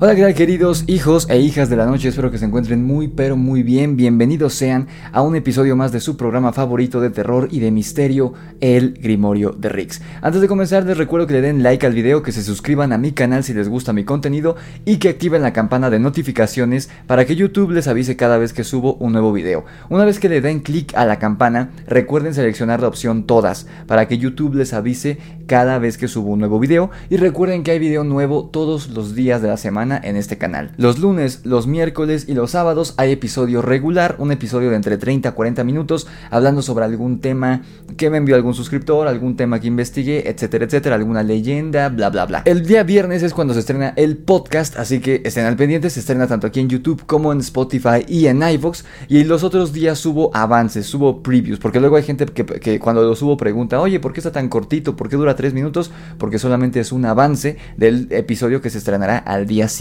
Hola, ¿qué queridos hijos e hijas de la noche? Espero que se encuentren muy pero muy bien. Bienvenidos sean a un episodio más de su programa favorito de terror y de misterio, El Grimorio de Rix. Antes de comenzar les recuerdo que le den like al video, que se suscriban a mi canal si les gusta mi contenido y que activen la campana de notificaciones para que YouTube les avise cada vez que subo un nuevo video. Una vez que le den clic a la campana, recuerden seleccionar la opción todas para que YouTube les avise cada vez que subo un nuevo video y recuerden que hay video nuevo todos los días de la semana en este canal. Los lunes, los miércoles y los sábados hay episodio regular, un episodio de entre 30 a 40 minutos hablando sobre algún tema que me envió algún suscriptor, algún tema que investigué, etcétera, etcétera, alguna leyenda, bla, bla, bla. El día viernes es cuando se estrena el podcast, así que estén al pendiente, se estrena tanto aquí en YouTube como en Spotify y en iVoox. Y los otros días subo avances, subo previews, porque luego hay gente que, que cuando lo subo pregunta, oye, ¿por qué está tan cortito? ¿Por qué dura 3 minutos? Porque solamente es un avance del episodio que se estrenará al día siguiente.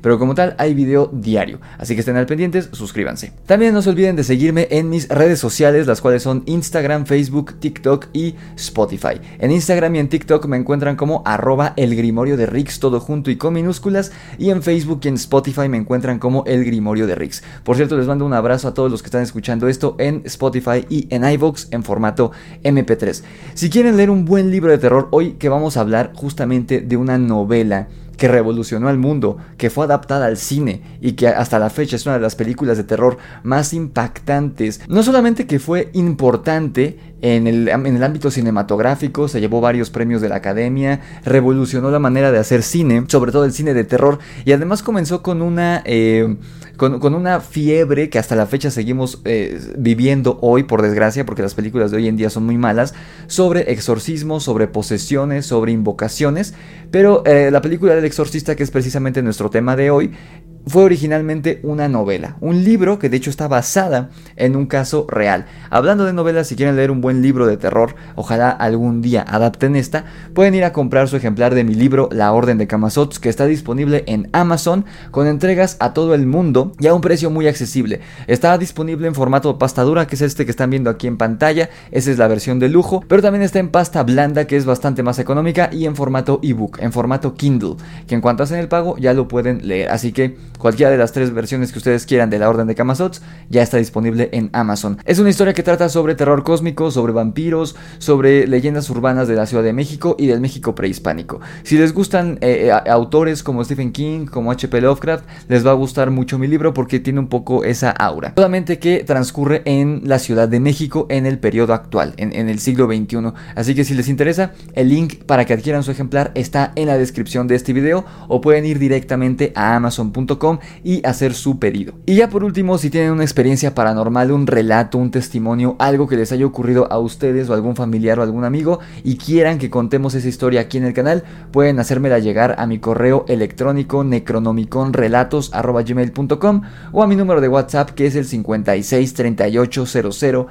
Pero como tal, hay video diario. Así que estén al pendientes, suscríbanse. También no se olviden de seguirme en mis redes sociales, las cuales son Instagram, Facebook, TikTok y Spotify. En Instagram y en TikTok me encuentran como arroba el grimorio de Rix, todo junto y con minúsculas. Y en Facebook y en Spotify me encuentran como el grimorio de Rix. Por cierto, les mando un abrazo a todos los que están escuchando esto en Spotify y en iVoox en formato MP3. Si quieren leer un buen libro de terror, hoy que vamos a hablar justamente de una novela que revolucionó el mundo, que fue adaptada al cine y que hasta la fecha es una de las películas de terror más impactantes. No solamente que fue importante en el, en el, ámbito cinematográfico, se llevó varios premios de la academia, revolucionó la manera de hacer cine, sobre todo el cine de terror, y además comenzó con una, eh, con, una fiebre que hasta la fecha seguimos eh, viviendo hoy, por desgracia, porque las películas de hoy en día son muy malas, sobre exorcismos, sobre posesiones, sobre invocaciones, pero eh, la película del exorcista, que es precisamente nuestro tema de hoy, fue originalmente una novela, un libro que de hecho está basada en un caso real. Hablando de novelas, si quieren leer un buen libro de terror, ojalá algún día adapten esta, pueden ir a comprar su ejemplar de mi libro La Orden de Camasots, que está disponible en Amazon con entregas a todo el mundo y a un precio muy accesible. Está disponible en formato pasta dura, que es este que están viendo aquí en pantalla, esa es la versión de lujo, pero también está en pasta blanda, que es bastante más económica, y en formato ebook, en formato Kindle, que en cuanto hacen el pago ya lo pueden leer. Así que Cualquiera de las tres versiones que ustedes quieran de la Orden de Camasots ya está disponible en Amazon. Es una historia que trata sobre terror cósmico, sobre vampiros, sobre leyendas urbanas de la Ciudad de México y del México prehispánico. Si les gustan eh, eh, autores como Stephen King, como H.P. Lovecraft, les va a gustar mucho mi libro porque tiene un poco esa aura. Solamente que transcurre en la Ciudad de México en el periodo actual, en, en el siglo XXI. Así que si les interesa, el link para que adquieran su ejemplar está en la descripción de este video o pueden ir directamente a amazon.com y hacer su pedido. Y ya por último, si tienen una experiencia paranormal, un relato, un testimonio, algo que les haya ocurrido a ustedes o algún familiar o algún amigo y quieran que contemos esa historia aquí en el canal, pueden hacérmela llegar a mi correo electrónico necronomiconrelatos.gmail.com o a mi número de WhatsApp que es el 56 38 00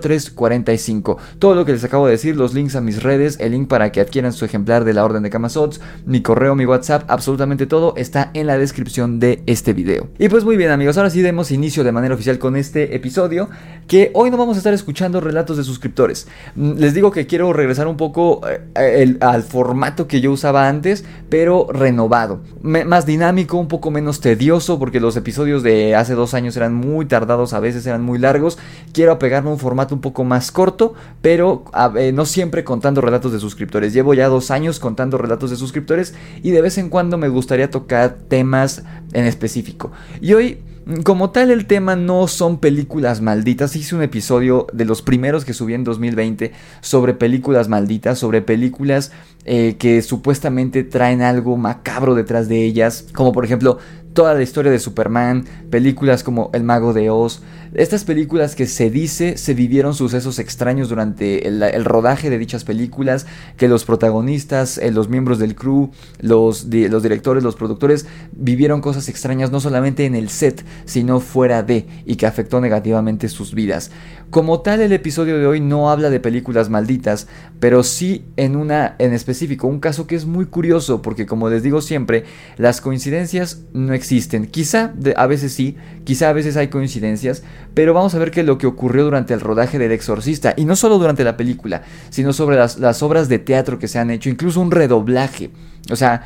03 45. Todo lo que les acabo de decir, los links a mis redes, el link para que adquieran su ejemplar de la Orden de Camasots, mi correo, mi WhatsApp, absolutamente todo está en la descripción de este video. Y pues muy bien amigos, ahora sí demos inicio de manera oficial con este episodio, que hoy no vamos a estar escuchando relatos de suscriptores. Mm, les digo que quiero regresar un poco eh, al formato que yo usaba antes, pero renovado. más dinámico, un poco menos tedioso, porque los episodios de hace dos años eran muy tardados, a veces eran muy largos. Quiero apegarme a un formato un poco más corto, pero no siempre contando relatos de suscriptores. Llevo ya dos años contando relatos de suscriptores y de vez en cuando me gustaría tocar temas en específico. Y hoy, como tal, el tema no son películas malditas. Hice un episodio de los primeros que subí en 2020 sobre películas malditas, sobre películas eh, que supuestamente traen algo macabro detrás de ellas, como por ejemplo toda la historia de Superman, películas como El Mago de Oz, estas películas que se dice se vivieron sucesos extraños durante el, rodaje de dichas películas, que los protagonistas, eh, los miembros del crew, los, los directores, los productores vivieron cosas extrañas no solamente en el set, sino fuera de, y que afectó negativamente sus vidas. Como tal, el episodio de hoy no habla de películas malditas, pero sí en una en específico, un caso que es muy curioso, porque como les digo siempre, las coincidencias no existen. Quizá a veces sí, quizá a veces hay coincidencias, pero vamos a ver que lo que ocurrió durante el rodaje del exorcista, y no solo durante la película, sino sobre las, obras de teatro que se han hecho, incluso un redoblaje. O sea,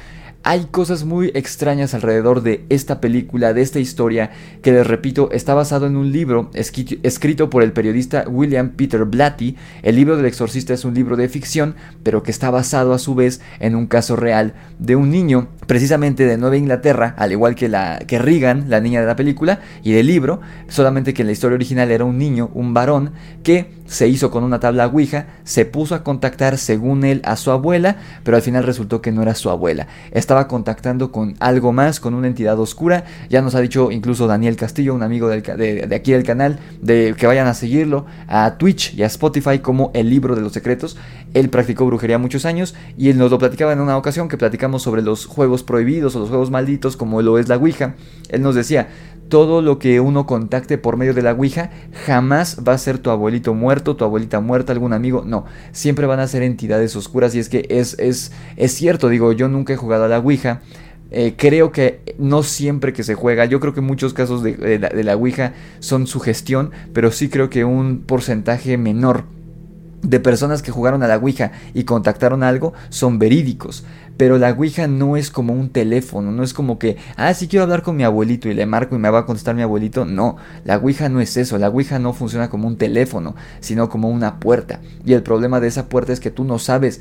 Hay cosas muy extrañas alrededor de esta película, de esta historia, que les repito, está basado en un libro escrito por el periodista William Peter Blatty. El libro del exorcista es un libro de ficción, pero que está basado a su vez en un caso real de un niño, precisamente de Nueva Inglaterra, al igual que, la, que Regan, la niña de la película, y del libro, solamente que en la historia original era un niño, un varón, que se hizo con una tabla Ouija, se puso a contactar según él a su abuela, pero al final resultó que no era su abuela. Estaba contactando con algo más, con una entidad oscura. Ya nos ha dicho incluso Daniel Castillo, un amigo de, aquí del canal, de que vayan a seguirlo a Twitch y a Spotify como el libro de los secretos. Él practicó brujería muchos años y él nos lo platicaba en una ocasión que platicamos sobre los juegos prohibidos o los juegos malditos como lo es la Ouija. Él nos decía, todo lo que uno contacte por medio de la Ouija jamás va a ser tu abuelito muerto, tu abuelita muerta, algún amigo, no, siempre van a ser entidades oscuras y es que es, es, es cierto, digo, yo nunca he jugado a la Ouija. Eh, creo que no siempre que se juega, yo creo que muchos casos de, la, de Ouija son sugestión, pero sí creo que un porcentaje menor de personas que jugaron a la Ouija y contactaron algo son verídicos. Pero la Ouija no es como un teléfono, no es como que, ah, sí quiero hablar con mi abuelito y le marco y me va a contestar mi abuelito. No, la Ouija no es eso, la Ouija no funciona como un teléfono, sino como una puerta. Y el problema de esa puerta es que tú no sabes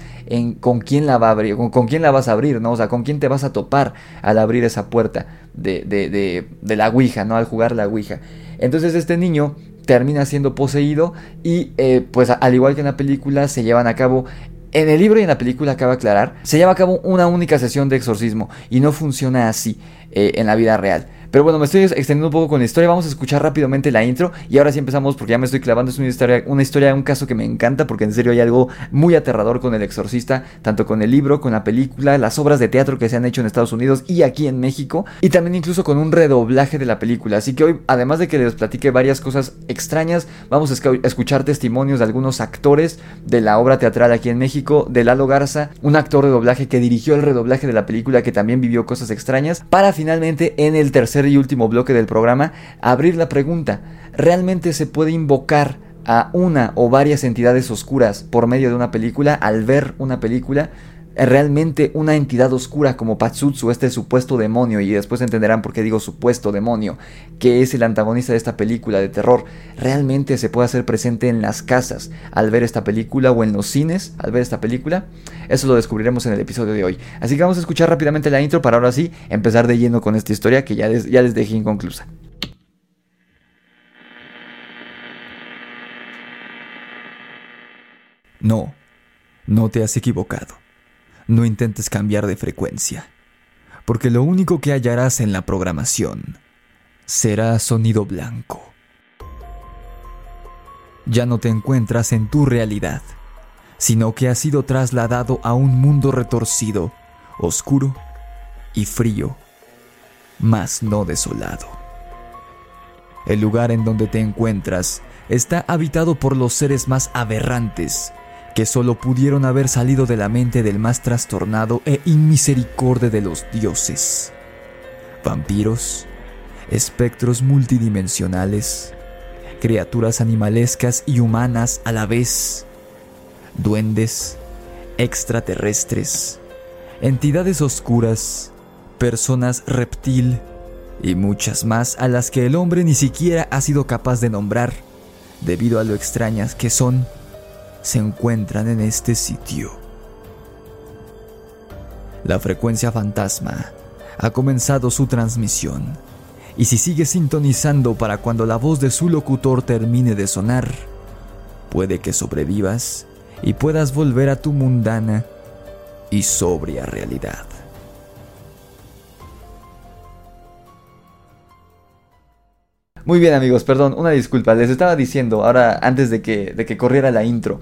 con quién la va a abrir, con, con quién la vas a abrir, ¿no? O sea, con quién te vas a topar al abrir esa puerta de, de, de, de la Ouija, ¿no? Al jugar la Ouija. Entonces este niño termina siendo poseído y eh, pues al igual que en la película se llevan a cabo en el libro y en la película acaba aclarar, se lleva a cabo una única sesión de exorcismo y no funciona así eh, en la vida real. Pero bueno, me estoy extendiendo un poco con la historia. Vamos a escuchar rápidamente la intro. Y ahora sí empezamos porque ya me estoy clavando. Es una historia, una historia, un caso que me encanta. Porque en serio hay algo muy aterrador con el exorcista. Tanto con el libro, con la película, las obras de teatro que se han hecho en Estados Unidos y aquí en México. Y también incluso con un redoblaje de la película. Así que hoy, además de que les platique varias cosas extrañas, vamos a escuchar testimonios de algunos actores de la obra teatral aquí en México. De Lalo Garza, un actor de doblaje que dirigió el redoblaje de la película que también vivió cosas extrañas. Para finalmente en el tercer y último bloque del programa, abrir la pregunta, ¿realmente se puede invocar a una o varias entidades oscuras por medio de una película al ver una película? Realmente una entidad oscura como Patsutsu, este supuesto demonio, y después entenderán por qué digo supuesto demonio, que es el antagonista de esta película de terror, realmente se puede hacer presente en las casas al ver esta película o en los cines al ver esta película. Eso lo descubriremos en el episodio de hoy. Así que vamos a escuchar rápidamente la intro para ahora sí empezar de lleno con esta historia que ya les, ya les dejé inconclusa. No, no te has equivocado. No intentes cambiar de frecuencia, porque lo único que hallarás en la programación será sonido blanco. Ya no te encuentras en tu realidad, sino que has sido trasladado a un mundo retorcido, oscuro y frío, mas no desolado. El lugar en donde te encuentras está habitado por los seres más aberrantes que solo pudieron haber salido de la mente del más trastornado e inmisericorde de los dioses. Vampiros, espectros multidimensionales, criaturas animalescas y humanas a la vez, duendes, extraterrestres, entidades oscuras, personas reptil y muchas más a las que el hombre ni siquiera ha sido capaz de nombrar debido a lo extrañas que son se encuentran en este sitio. La frecuencia fantasma ha comenzado su transmisión y si sigues sintonizando para cuando la voz de su locutor termine de sonar, puede que sobrevivas y puedas volver a tu mundana y sobria realidad. Muy bien amigos, perdón, una disculpa, les estaba diciendo ahora antes de que, de que corriera la intro,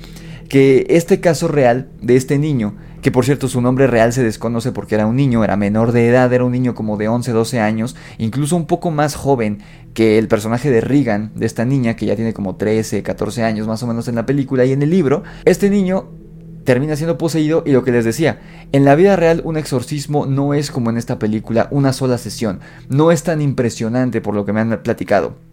que este caso real de este niño, que por cierto su nombre real se desconoce porque era un niño, era menor de edad, era un niño como de 11, 12 años, incluso un poco más joven que el personaje de Regan, de esta niña que ya tiene como 13, 14 años más o menos en la película y en el libro, este niño termina siendo poseído y lo que les decía, en la vida real un exorcismo no es como en esta película una sola sesión, no es tan impresionante por lo que me han platicado.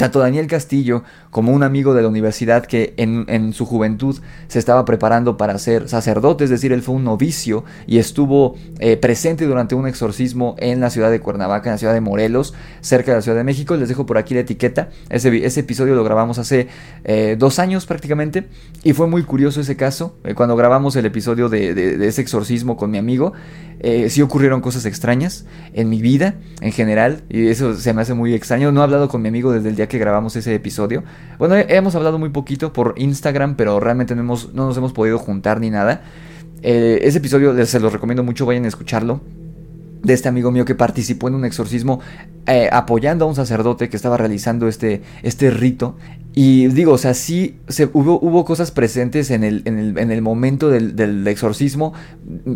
Tanto Daniel Castillo como un amigo de la universidad que en, su juventud se estaba preparando para ser sacerdote, es decir, él fue un novicio y estuvo eh, presente durante un exorcismo en la ciudad de Cuernavaca, en la ciudad de Morelos, cerca de la Ciudad de México. Les dejo por aquí la etiqueta. Ese, ese episodio lo grabamos hace eh, dos años prácticamente y fue muy curioso ese caso. Eh, cuando grabamos el episodio de, ese exorcismo con mi amigo, sí ocurrieron cosas extrañas en mi vida en general y eso se me hace muy extraño. No he hablado con mi amigo desde el día que grabamos ese episodio. Bueno, hemos hablado muy poquito por Instagram, pero realmente no, nos hemos podido juntar ni nada. Eh, ese episodio se los recomiendo mucho, vayan a escucharlo. De este amigo mío que participó en un exorcismo eh, apoyando a un sacerdote que estaba realizando este, este rito. Y digo, o sea, sí se, hubo, hubo cosas presentes en el, en el, en el momento del, del, exorcismo.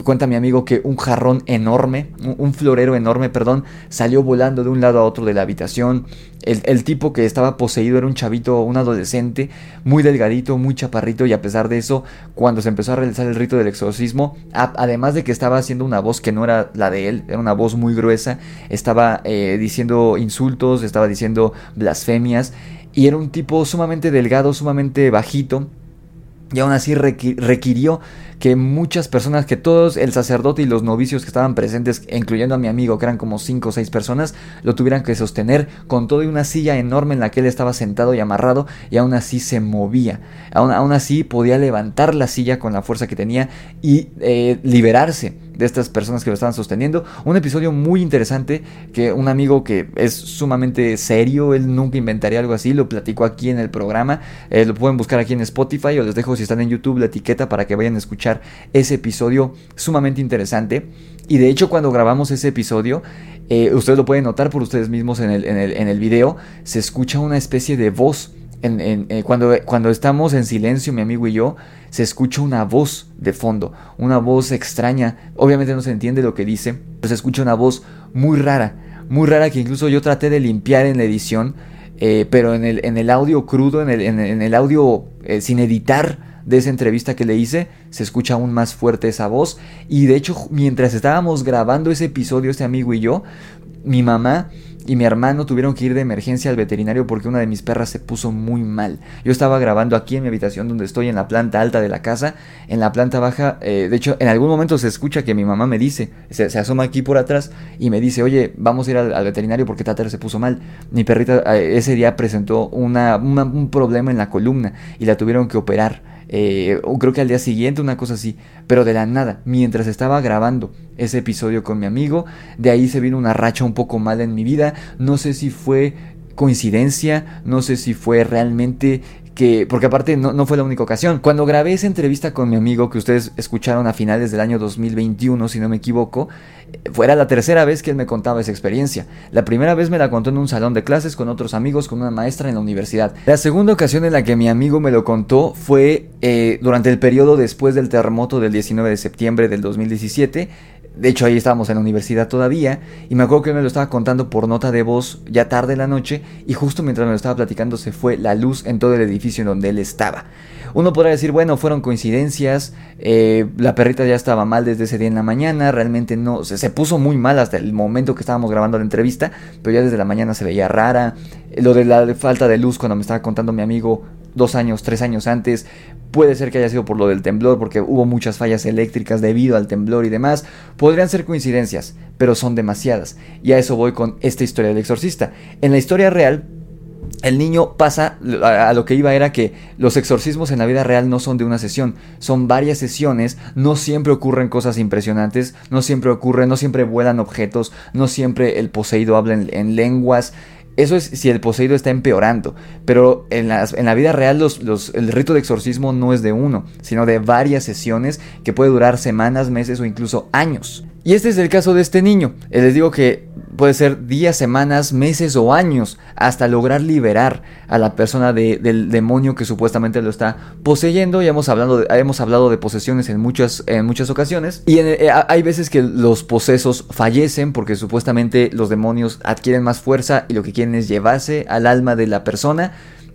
Cuenta mi amigo que un jarrón enorme, un, florero enorme, perdón, salió volando de un lado a otro de la habitación. El, el, tipo que estaba poseído era un chavito, un adolescente, muy delgadito, muy chaparrito. Y a pesar de eso, cuando se empezó a realizar el rito del exorcismo, además de que estaba haciendo una voz que no era la de él, era una voz muy gruesa, estaba eh, diciendo insultos, estaba diciendo blasfemias y era un tipo sumamente delgado, sumamente bajito. Y aún así requirió que muchas personas, que todos, el sacerdote y los novicios que estaban presentes, incluyendo a mi amigo, que eran como 5 o 6 personas, lo tuvieran que sostener con toda una silla enorme en la que él estaba sentado y amarrado, y aún así se movía. Aún, aún así podía levantar la silla con la fuerza que tenía y eh, liberarse de estas personas que lo estaban sosteniendo. Un episodio muy interesante que un amigo que es sumamente serio, él nunca inventaría algo así, lo platicó aquí en el programa. Eh, lo pueden buscar aquí en Spotify o les dejo si están en YouTube la etiqueta para que vayan a escuchar ese episodio sumamente interesante. Y de hecho cuando grabamos ese episodio, eh, ustedes lo pueden notar por ustedes mismos en el, en el, video, se escucha una especie de voz. En, eh, cuando, cuando estamos en silencio, mi amigo y yo, se escucha una voz de fondo, una voz extraña. Obviamente no se entiende lo que dice, pero se escucha una voz muy rara, muy rara que incluso yo traté de limpiar en la edición, eh, pero en el, en el audio crudo, en el, en el audio sin editar, de esa entrevista que le hice, se escucha aún más fuerte esa voz. Y de hecho, mientras estábamos grabando ese episodio, este amigo y yo, mi mamá y mi hermano tuvieron que ir de emergencia al veterinario porque una de mis perras se puso muy mal. Yo estaba grabando aquí en mi habitación donde estoy en la planta alta de la casa, en la planta baja, eh, de hecho en algún momento se escucha que mi mamá me dice, se, asoma aquí por atrás y me dice, oye, vamos a ir al, veterinario porque Tater se puso mal. Mi perrita eh, ese día presentó una, un problema en la columna y la tuvieron que operar. Eh, creo que al día siguiente, una cosa así, pero de la nada, mientras estaba grabando ese episodio con mi amigo, de ahí se vino una racha un poco mala en mi vida, no sé si fue coincidencia, no sé si fue realmente que, porque aparte no, no, fue la única ocasión. Cuando grabé esa entrevista con mi amigo que ustedes escucharon a finales del año 2021, si no me equivoco, fuera la tercera vez que él me contaba esa experiencia. La primera vez me la contó en un salón de clases con otros amigos, con una maestra en la universidad. La segunda ocasión en la que mi amigo me lo contó fue eh, durante el periodo después del terremoto del 19 de septiembre del 2017 de hecho, ahí estábamos en la universidad todavía. Y me acuerdo que él me lo estaba contando por nota de voz ya tarde en la noche. Y justo mientras me lo estaba platicando se fue la luz en todo el edificio en donde él estaba. Uno podrá decir, bueno, fueron coincidencias. Eh, la perrita ya estaba mal desde ese día en la mañana. Realmente no. Se, se puso muy mal hasta el momento que estábamos grabando la entrevista. Pero ya desde la mañana se veía rara. Lo de la falta de luz cuando me estaba contando mi amigo dos años, tres años antes. Puede ser que haya sido por lo del temblor, porque hubo muchas fallas eléctricas debido al temblor y demás. Podrían ser coincidencias, pero son demasiadas. Y a eso voy con esta historia del exorcista. En la historia real, el niño pasa a lo que iba era que los exorcismos en la vida real no son de una sesión, son varias sesiones, no siempre ocurren cosas impresionantes, no siempre ocurren, no siempre vuelan objetos, no siempre el poseído habla en lenguas, eso es si el poseído está empeorando. Pero en, en la vida real los, el rito de exorcismo no es de uno, sino de varias sesiones que puede durar semanas, meses o incluso años. Y este es el caso de este niño. Eh, les digo que puede ser días, semanas, meses o años hasta lograr liberar a la persona del demonio que supuestamente lo está poseyendo. Ya hemos hablado de, hemos hablado de posesiones en muchas, en muchas ocasiones. Y eh, hay veces que los posesos fallecen porque supuestamente los demonios adquieren más fuerza y lo que quieren es llevarse al alma de la persona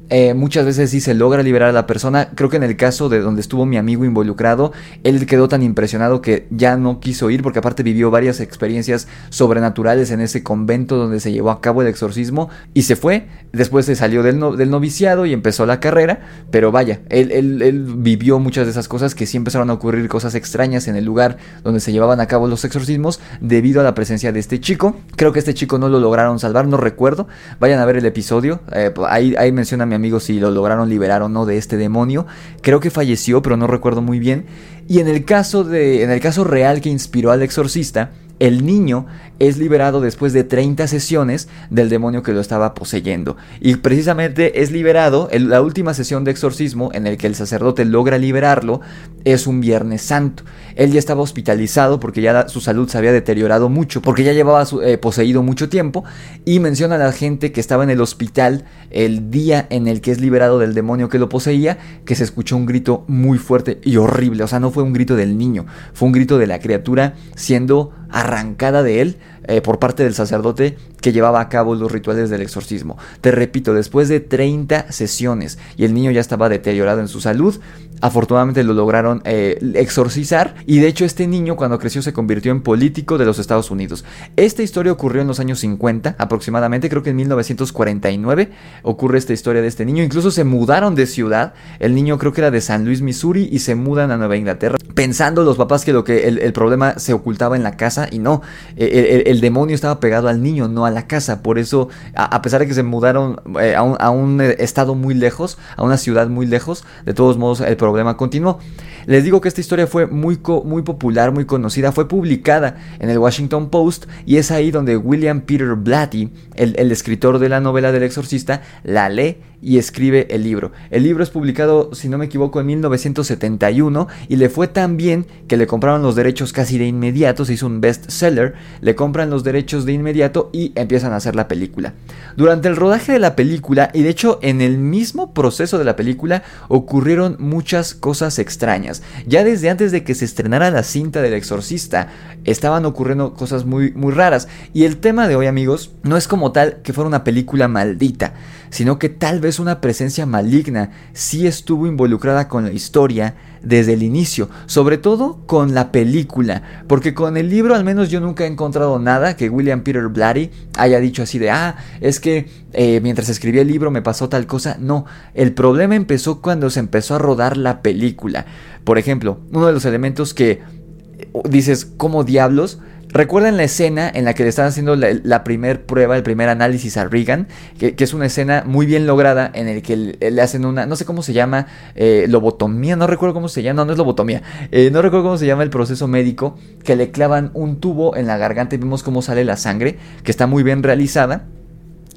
eh, muchas veces sí se logra liberar a la persona. Creo que en el caso de donde estuvo mi amigo involucrado, él quedó tan impresionado que ya no quiso ir porque aparte vivió varias experiencias sobrenaturales en ese convento donde se llevó a cabo el exorcismo y se fue. Después se salió del, noviciado y empezó la carrera, pero vaya, él, él, vivió muchas de esas cosas que sí empezaron a ocurrir cosas extrañas en el lugar donde se llevaban a cabo los exorcismos debido a la presencia de este chico. Creo que este chico no lo lograron salvar, no recuerdo. Vayan a ver el episodio, eh, ahí, ahí menciona mi amigo si lo lograron liberar o no de este demonio. Creo que falleció, pero no recuerdo muy bien. Y en el caso de en el caso real que inspiró al exorcista, el niño es liberado después de 30 sesiones del demonio que lo estaba poseyendo. Y precisamente es liberado, en la última sesión de exorcismo en el que el sacerdote logra liberarlo es un Viernes Santo. Él ya estaba hospitalizado porque ya su salud se había deteriorado mucho, porque ya llevaba eh, poseído mucho tiempo. Y menciona a la gente que estaba en el hospital el día en el que es liberado del demonio que lo poseía, que se escuchó un grito muy fuerte y horrible. O sea, no fue un grito del niño, fue un grito de la criatura siendo arrancada de él eh, por parte del sacerdote que llevaba a cabo los rituales del exorcismo. Te repito, después de 30 sesiones y el niño ya estaba deteriorado en su salud, afortunadamente lo lograron eh, exorcizar y de hecho este niño cuando creció se convirtió en político de los Estados Unidos. Esta historia ocurrió en los años 50 aproximadamente, creo que en 1949 ocurre esta historia de este niño. Incluso se mudaron de ciudad, el niño creo que era de San Luis, Missouri y se mudan a Nueva Inglaterra pensando los papás que lo que el, problema se ocultaba en la casa y no, el, el, demonio estaba pegado al niño, no a la casa. Por eso, a, pesar de que se mudaron eh, a, un, a, un, estado muy lejos, a una ciudad muy lejos, de todos modos el problema continuó. Les digo que esta historia fue muy, muy popular, muy conocida, fue publicada en el Washington Post y es ahí donde William Peter Blatty, el, el escritor de la novela del exorcista, la lee y escribe el libro. El libro es publicado, si no me equivoco, en 1971 y le fue tan bien que le compraron los derechos casi de inmediato, se hizo un bestseller, le compran los derechos de inmediato y empiezan a hacer la película. Durante el rodaje de la película, y de hecho en el mismo proceso de la película, ocurrieron muchas cosas extrañas. Ya desde antes de que se estrenara la cinta del exorcista, estaban ocurriendo cosas muy, muy raras. Y el tema de hoy, amigos, no es como tal que fuera una película maldita, sino que tal vez una presencia maligna sí estuvo involucrada con la historia desde el inicio, sobre todo con la película, porque con el libro al menos yo nunca he encontrado nada que William Peter Blatty haya dicho así de, ah, es que eh, mientras escribía el libro me pasó tal cosa, no, el problema empezó cuando se empezó a rodar la película. Por ejemplo, uno de los elementos que eh, dices, ¿cómo diablos? ¿Recuerdan la escena en la que le están haciendo la, primer prueba, el primer análisis a Regan? Que, es una escena muy bien lograda en el que le, hacen una, no sé cómo se llama, eh, lobotomía, no recuerdo cómo se llama, no, no es lobotomía, eh, no recuerdo cómo se llama el proceso médico, que le clavan un tubo en la garganta y vemos cómo sale la sangre, que está muy bien realizada.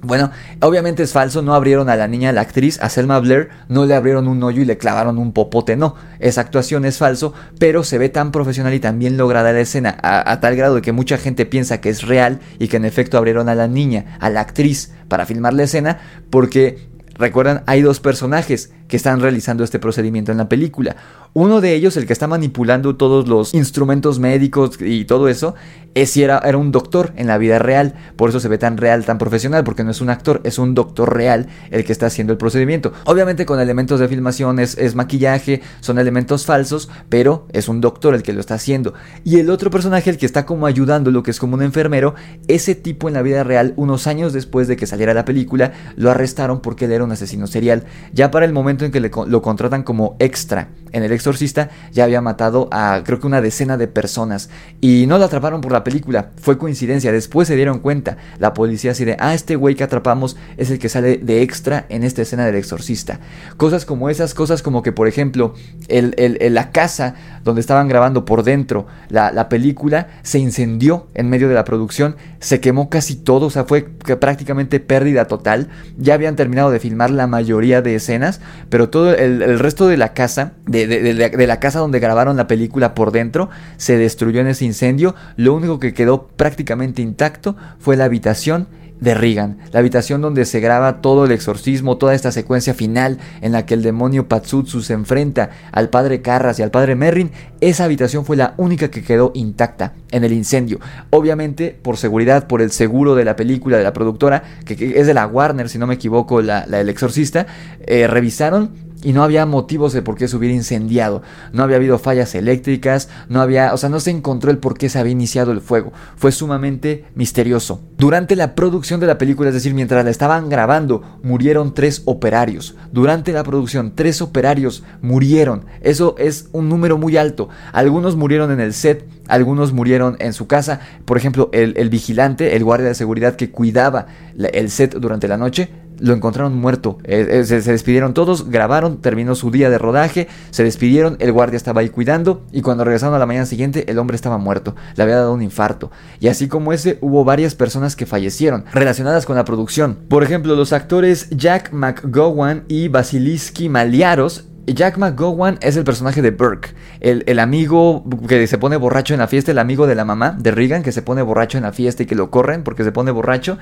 Bueno, obviamente es falso, no abrieron a la niña, la actriz, a Selma Blair, no le abrieron un hoyo y le clavaron un popote, no, esa actuación es falso, pero se ve tan profesional y tan bien lograda la escena, a, tal grado de que mucha gente piensa que es real y que en efecto abrieron a la niña, a la actriz, para filmar la escena, porque Recuerdan, hay dos personajes que están realizando este procedimiento en la película. Uno de ellos, el que está manipulando todos los instrumentos médicos y todo eso, es era, era un doctor en la vida real. Por eso se ve tan real, tan profesional, porque no es un actor, es un doctor real el que está haciendo el procedimiento. Obviamente con elementos de filmación es, es maquillaje, son elementos falsos, pero es un doctor el que lo está haciendo. Y el otro personaje, el que está como ayudando, lo que es como un enfermero, ese tipo en la vida real, unos años después de que saliera la película, lo arrestaron porque él era un asesino serial. Ya para el momento en que lo contratan como extra en El Exorcista, ya había matado a creo que una decena de personas. Y no lo atraparon por la película, fue coincidencia. Después se dieron cuenta, la policía así de, ah, este güey que atrapamos es el que sale de extra en esta escena del Exorcista. Cosas como esas, cosas como que, por ejemplo, el, la casa donde estaban grabando por dentro la, la película se incendió en medio de la producción, se quemó casi todo, o sea, fue prácticamente pérdida total. Ya habían terminado de filmar la mayoría de escenas, pero todo el, resto de la casa, de, la casa donde grabaron la película por dentro, se destruyó en ese incendio. Lo único que quedó prácticamente intacto fue la habitación de Regan, la habitación donde se graba todo el exorcismo, toda esta secuencia final en la que el demonio Patsutsu se enfrenta al padre Carras y al padre Merrin, esa habitación fue la única que quedó intacta en el incendio. Obviamente, por seguridad, por el seguro de la película de la productora, que, es de la Warner, si no me equivoco, la, el exorcista, eh, revisaron y no había motivos de por qué se hubiera incendiado. No había habido fallas eléctricas, no había, o sea, no se encontró el por qué se había iniciado el fuego. Fue sumamente misterioso. Durante la producción de la película, es decir, mientras la estaban grabando, murieron tres operarios. Durante la producción, tres operarios murieron. Eso es un número muy alto. Algunos murieron en el set, algunos murieron en su casa. Por ejemplo, el, el vigilante, el guardia de seguridad que cuidaba el set durante la noche, lo encontraron muerto. Eh, eh, se, despidieron todos, grabaron, terminó su día de rodaje, se despidieron, el guardia estaba ahí cuidando y cuando regresaron a la mañana siguiente el hombre estaba muerto, le había dado un infarto. Y así como ese, hubo varias personas que fallecieron relacionadas con la producción. Por ejemplo, los actores Jack McGowan y Basiliski Maliaros Jack McGowan es el personaje de Burke, el, amigo que se pone borracho en la fiesta, el amigo de la mamá de Regan que se pone borracho en la fiesta y que lo corren porque se pone borracho.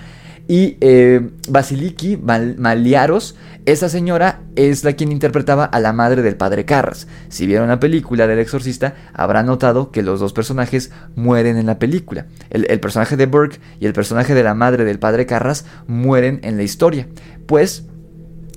Y eh, Basiliki Maliaros, esa señora es la quien interpretaba a la madre del padre Carras. Si vieron la película del exorcista, habrán notado que los dos personajes mueren en la película. El, el personaje de Burke y el personaje de la madre del padre Carras mueren en la historia. Pues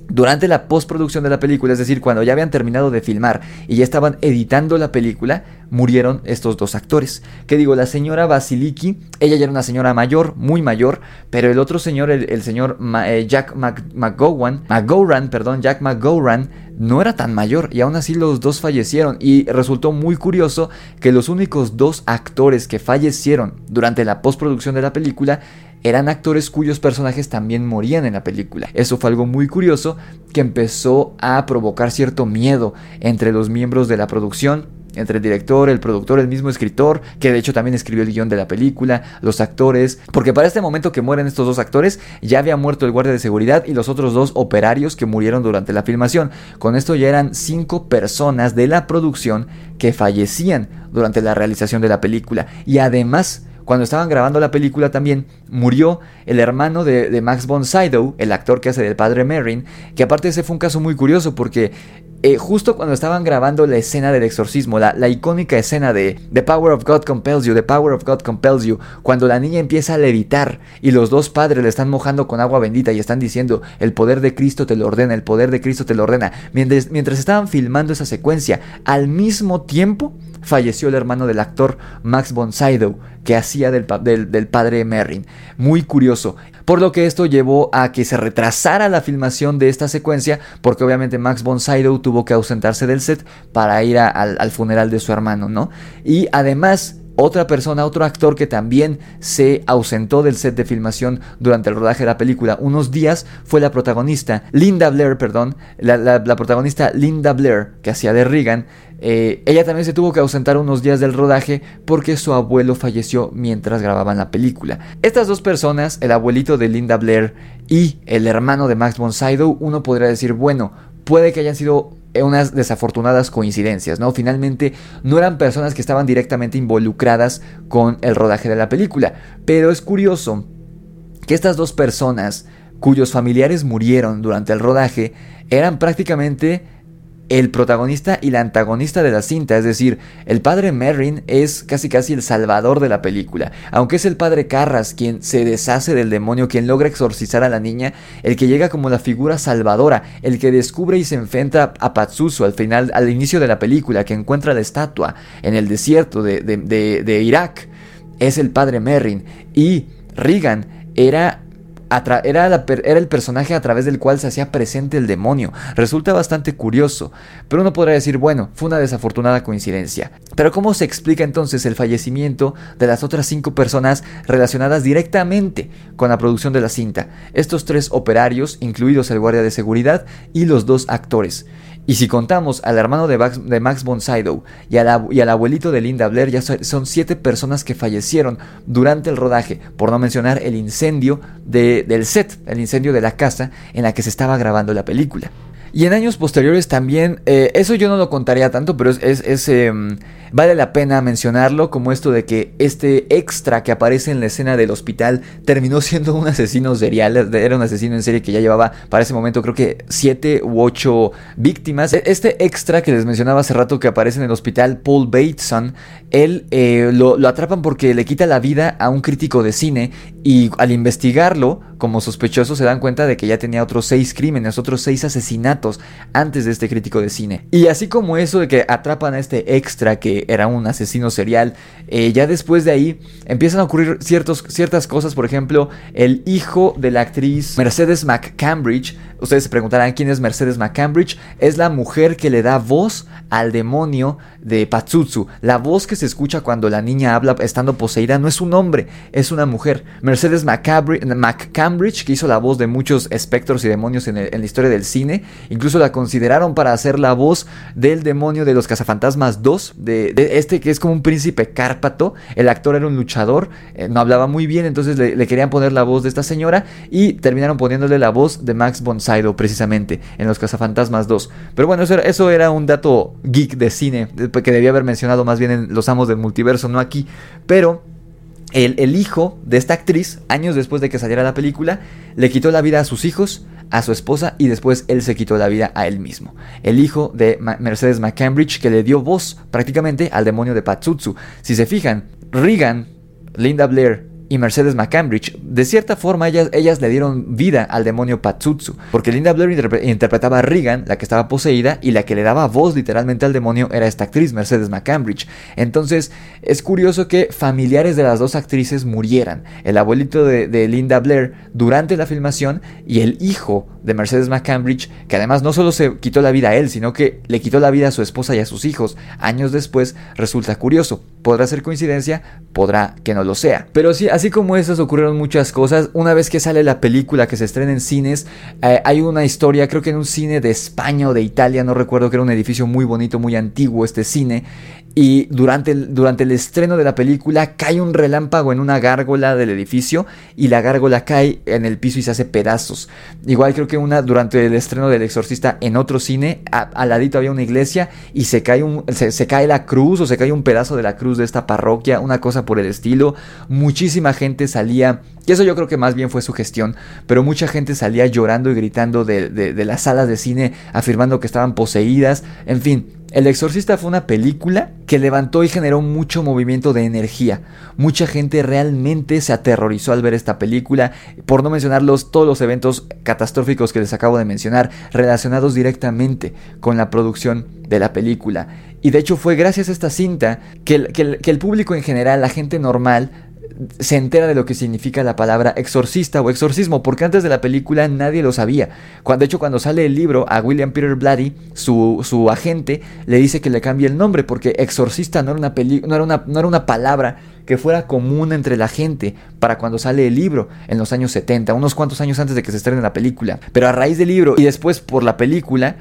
durante la postproducción de la película, es decir, cuando ya habían terminado de filmar y ya estaban editando la película, murieron estos dos actores. Que digo, la señora Basiliki, ella ya era una señora mayor, muy mayor, pero el otro señor, el, señor eh, Jack McGowan, McGowran, perdón, Jack McGowran, no era tan mayor y aún así los dos fallecieron y resultó muy curioso que los únicos dos actores que fallecieron durante la postproducción de la película eran actores cuyos personajes también morían en la película. Eso fue algo muy curioso que empezó a provocar cierto miedo entre los miembros de la producción entre el director, el productor, el mismo escritor, que de hecho también escribió el guion de la película, los actores, porque para este momento que mueren estos dos actores, ya había muerto el guardia de seguridad y los otros dos operarios que murieron durante la filmación. Con esto ya eran cinco personas de la producción que fallecían durante la realización de la película. Y además cuando estaban grabando la película también murió el hermano de, Max von Sydow, el actor que hace del padre Merrin, que aparte ese fue un caso muy curioso porque eh, justo cuando estaban grabando la escena del exorcismo, la, la, icónica escena de The Power of God Compels You, The Power of God Compels You, cuando la niña empieza a levitar y los dos padres le están mojando con agua bendita y están diciendo, el poder de Cristo te lo ordena, el poder de Cristo te lo ordena, mientras, mientras estaban filmando esa secuencia, al mismo tiempo falleció el hermano del actor Max von que hacía del, del, padre Merrin. Muy curioso. Por lo que esto llevó a que se retrasara la filmación de esta secuencia, porque obviamente Max von Sydow tuvo que ausentarse del set para ir al, al funeral de su hermano, ¿no? Y además otra persona, otro actor que también se ausentó del set de filmación durante el rodaje de la película unos días fue la protagonista, Linda Blair, perdón, la, protagonista Linda Blair, que hacía de Regan. Eh, ella también se tuvo que ausentar unos días del rodaje porque su abuelo falleció mientras grababan la película. Estas dos personas, el abuelito de Linda Blair y el hermano de Max von uno podría decir, bueno, puede que hayan sido unas desafortunadas coincidencias, ¿no? Finalmente no eran personas que estaban directamente involucradas con el rodaje de la película, pero es curioso que estas dos personas cuyos familiares murieron durante el rodaje eran prácticamente el protagonista y la antagonista de la cinta, es decir, el padre Merrin es casi casi el salvador de la película, aunque es el padre Carras quien se deshace del demonio, quien logra exorcizar a la niña, el que llega como la figura salvadora, el que descubre y se enfrenta a Patsusu al final, al inicio de la película, que encuentra la estatua en el desierto de, de Irak, es el padre Merrin. Y Regan era era, el personaje a través del cual se hacía presente el demonio. Resulta bastante curioso, pero uno podría decir, bueno, fue una desafortunada coincidencia. Pero ¿cómo se explica entonces el fallecimiento de las otras cinco personas relacionadas directamente con la producción de la cinta? Estos tres operarios, incluidos el guardia de seguridad y los dos actores. Y si contamos al hermano de Max, de y, al abuelito de Linda Blair, ya son siete personas que fallecieron durante el rodaje, por no mencionar el incendio del set, el incendio de la casa en la que se estaba grabando la película. Y en años posteriores también, eh, eso yo no lo contaría tanto, pero es, es, em, Vale la pena mencionarlo como esto de que este extra que aparece en la escena del hospital terminó siendo un asesino serial, era un asesino en serie que ya llevaba para ese momento creo que 7 u 8 víctimas. E, este extra que les mencionaba hace rato que aparece en el hospital, Paul Bateson, él eh, lo, lo atrapan porque le quita la vida a un crítico de cine y al investigarlo como sospechoso se dan cuenta de que ya tenía otros seis crímenes, otros seis asesinatos antes de este crítico de cine. Y así como eso de que atrapan a este extra que era un asesino serial, eh, ya después de ahí empiezan a ocurrir ciertas cosas, por ejemplo, el hijo de la actriz Mercedes McCambridge, ustedes se preguntarán quién es Mercedes McCambridge, es la mujer que le da voz al demonio de Patsutsu. La voz que se escucha cuando la niña habla estando poseída no es un hombre, es una mujer. Mercedes McCambridge, que hizo la voz de muchos espectros y demonios en, la historia del cine, incluso la consideraron para hacer la voz del demonio de los cazafantasmas 2, de, este que es como un príncipe cárpato. El actor era un luchador, eh, no hablaba muy bien, entonces le, querían poner la voz de esta señora y terminaron poniéndole la voz de Max von Precisamente en los cazafantasmas 2. Pero bueno, eso eso era un dato geek de cine que debía haber mencionado más bien en Los Amos del Multiverso, no aquí. Pero el, el, hijo de esta actriz, años después de que saliera la película, le quitó la vida a sus hijos, a su esposa y después él se quitó la vida a él mismo. El hijo de Mercedes McCambridge que le dio voz prácticamente al demonio de Patsutsu. Si se fijan, Regan, Linda Blair y Mercedes McCambridge, de cierta forma ellas, ellas le dieron vida al demonio Patsutsu, porque Linda Blair interpretaba a Regan, la que estaba poseída, y la que le daba voz literalmente al demonio era esta actriz, Mercedes McCambridge. Entonces, es curioso que familiares de las dos actrices murieran, el abuelito de, de Linda Blair durante la filmación y el hijo de Mercedes McCambridge, que además no solo se quitó la vida a él, sino que le quitó la vida a su esposa y a sus hijos, años después, resulta curioso. Podrá ser coincidencia, podrá que no lo sea. Pero sí, así como esas ocurrieron muchas cosas. Una vez que sale la película que se estrena en cines, eh, hay una historia, creo que en un cine de España o de Italia, no recuerdo que era un edificio muy bonito, muy antiguo este cine. Y durante el, durante el estreno de la película cae un relámpago en una gárgola del edificio y la gárgola cae en el piso y se hace pedazos. Igual creo que una durante el estreno del Exorcista en otro cine, al ladito había una iglesia y se cae, un, se, cae la cruz o se cae un pedazo de la cruz de esta parroquia, una cosa por el estilo. Muchísima gente salía, y eso yo creo que más bien fue su gestión, pero mucha gente salía llorando y gritando de, de las salas de cine afirmando que estaban poseídas. En fin, el Exorcista fue una película que levantó y generó mucho movimiento de energía. Mucha gente realmente se aterrorizó al ver esta película, por no mencionarlos todos los eventos catastróficos que les acabo de mencionar, relacionados directamente con la producción de la película. Y de hecho fue gracias a esta cinta que el, que el público en general, la gente normal, se entera de lo que significa la palabra exorcista o exorcismo, porque antes de la película nadie lo sabía. Cuando, de hecho, cuando sale el libro, a William Peter Blatty, su, su agente, le dice que le cambie el nombre, porque exorcista no era, una no, era una, no era una palabra que fuera común entre la gente para cuando sale el libro en los años 70, unos cuantos años antes de que se estrene la película. Pero a raíz del libro y después por la película,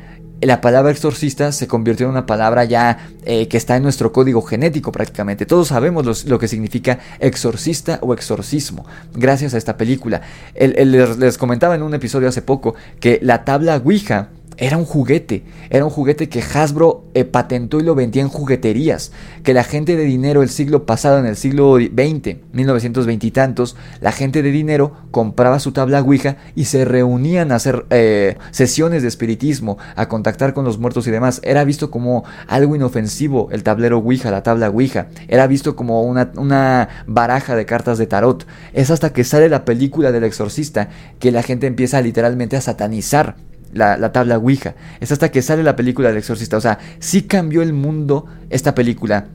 la palabra exorcista se convirtió en una palabra ya eh, que está en nuestro código genético prácticamente. Todos sabemos lo que significa exorcista o exorcismo, gracias a esta película. les comentaba en un episodio hace poco que la tabla Ouija era un juguete, era un juguete que Hasbro eh, patentó y lo vendía en jugueterías, que la gente de dinero el siglo pasado, en el siglo XX, 1920 y tantos, la gente de dinero compraba su tabla Ouija y se reunían a hacer eh, sesiones de espiritismo, a contactar con los muertos y demás. Era visto como algo inofensivo el tablero Ouija, la tabla Ouija. Era visto como una, una baraja de cartas de tarot. Es hasta que sale la película del exorcista que la gente empieza literalmente a satanizar la, tabla Ouija. Es hasta que sale la película del exorcista. O sea, sí cambió el mundo esta película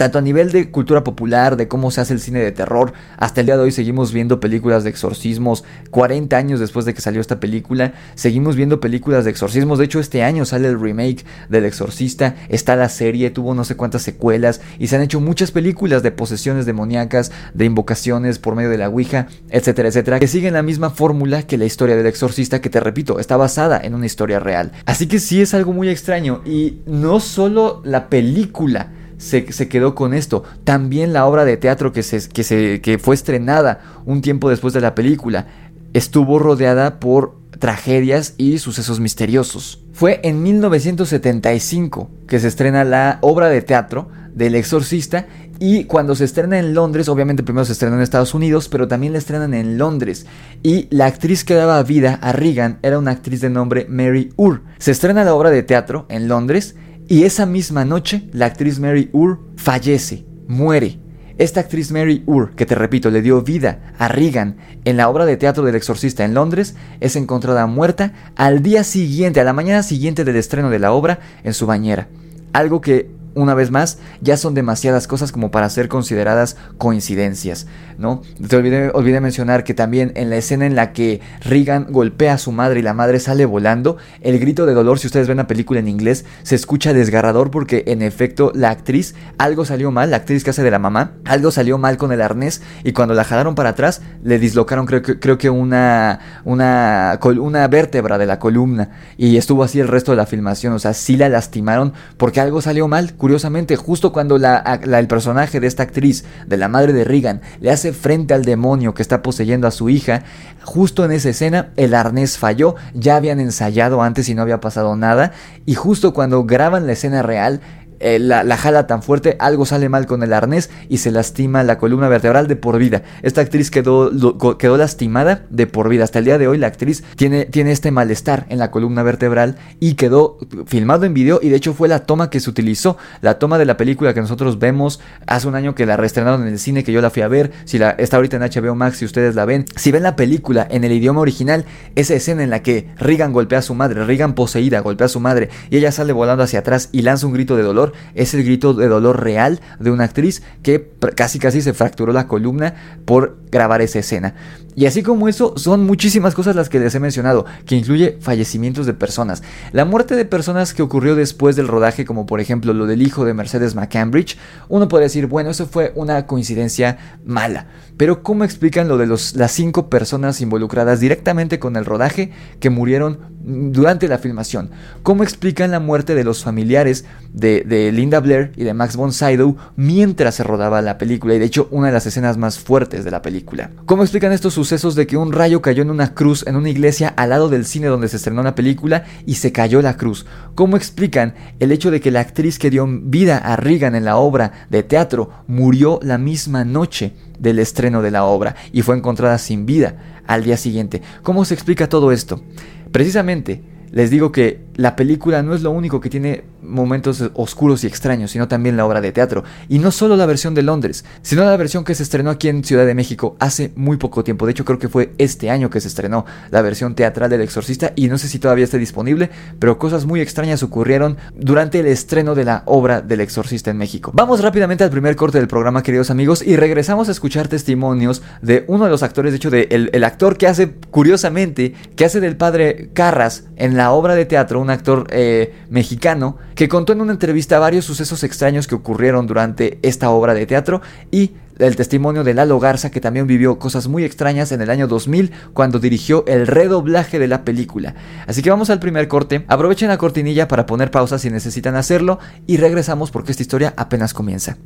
tanto a nivel de cultura popular, de cómo se hace el cine de terror, hasta el día de hoy seguimos viendo películas de exorcismos, 40 años después de que salió esta película, seguimos viendo películas de exorcismos, de hecho este año sale el remake del exorcista, está la serie, tuvo no sé cuántas secuelas y se han hecho muchas películas de posesiones demoníacas, de invocaciones por medio de la Ouija, etcétera, etcétera, que siguen la misma fórmula que la historia del exorcista, que te repito, está basada en una historia real. Así que sí es algo muy extraño y no solo la película, se, quedó con esto. También la obra de teatro que, se, que, se, fue estrenada un tiempo después de la película estuvo rodeada por tragedias y sucesos misteriosos. Fue en 1975 que se estrena la obra de teatro del exorcista y cuando se estrena en Londres, obviamente primero se estrena en Estados Unidos, pero también la estrenan en Londres. Y la actriz que daba vida a Regan era una actriz de nombre Mary Ur. Se estrena la obra de teatro en Londres y esa misma noche la actriz Mary Ur fallece, muere. Esta actriz Mary Ur, que te repito, le dio vida a Regan en la obra de teatro del exorcista en Londres, es encontrada muerta al día siguiente, a la mañana siguiente del estreno de la obra, en su bañera. Algo que una vez más, ya son demasiadas cosas como para ser consideradas coincidencias, ¿no? Te olvidé, mencionar que también en la escena en la que Regan golpea a su madre y la madre sale volando, el grito de dolor, si ustedes ven la película en inglés, se escucha desgarrador porque en efecto la actriz, algo salió mal, la actriz que hace de la mamá, algo salió mal con el arnés y cuando la jalaron para atrás, le dislocaron creo que, creo que una, una, una vértebra de la columna y estuvo así el resto de la filmación, o sea, sí la lastimaron porque algo salió mal Curiosamente, justo cuando el personaje de esta actriz, de la madre de Regan, le hace frente al demonio que está poseyendo a su hija, justo en esa escena el arnés falló, ya habían ensayado antes y no había pasado nada, y justo cuando graban la escena real, eh, la, jala tan fuerte, algo sale mal con el arnés y se lastima la columna vertebral de por vida. Esta actriz quedó, quedó lastimada de por vida. Hasta el día de hoy la actriz tiene, tiene este malestar en la columna vertebral y quedó filmado en video y de hecho fue la toma que se utilizó, la toma de la película que nosotros vemos hace un año que la reestrenaron en el cine que yo la fui a ver, si la está ahorita en HBO Max si ustedes la ven, si ven la película en el idioma original, esa escena en la que Regan golpea a su madre, Regan poseída golpea a su madre y ella sale volando hacia atrás y lanza un grito de dolor, es el grito de dolor real de una actriz que casi casi se fracturó la columna por grabar esa escena. Y así como eso, son muchísimas cosas las que les he mencionado, que incluye fallecimientos de personas. La muerte de personas que ocurrió después del rodaje, como por ejemplo lo del hijo de Mercedes McCambridge, uno puede decir, bueno, eso fue una coincidencia mala. Pero ¿cómo explican lo de los, las cinco personas involucradas directamente con el rodaje que murieron durante la filmación? ¿Cómo explican la muerte de los familiares de, Linda Blair y de Max von Sydow mientras se rodaba la película? Y de hecho, una de las escenas más fuertes de la película. ¿Cómo explican estos sucesos de que un rayo cayó en una cruz en una iglesia al lado del cine donde se estrenó la película y se cayó la cruz? ¿Cómo explican el hecho de que la actriz que dio vida a Regan en la obra de teatro murió la misma noche? del estreno de la obra y fue encontrada sin vida al día siguiente. ¿Cómo se explica todo esto? Precisamente les digo que la película no es lo único que tiene momentos oscuros y extraños, sino también la obra de teatro. Y no solo la versión de Londres, sino la versión que se estrenó aquí en Ciudad de México hace muy poco tiempo. De hecho, creo que fue este año que se estrenó la versión teatral del Exorcista y no sé si todavía está disponible, pero cosas muy extrañas ocurrieron durante el estreno de la obra del Exorcista en México. Vamos rápidamente al primer corte del programa, queridos amigos, y regresamos a escuchar testimonios de uno de los actores, de hecho, de el, actor que hace, curiosamente, que hace del padre Carras en la obra de teatro, actor eh, mexicano, que contó en una entrevista varios sucesos extraños que ocurrieron durante esta obra de teatro y el testimonio de Lalo Garza, que también vivió cosas muy extrañas en el año 2000 cuando dirigió el redoblaje de la película. Así que vamos al primer corte, aprovechen la cortinilla para poner pausa si necesitan hacerlo y regresamos porque esta historia apenas comienza.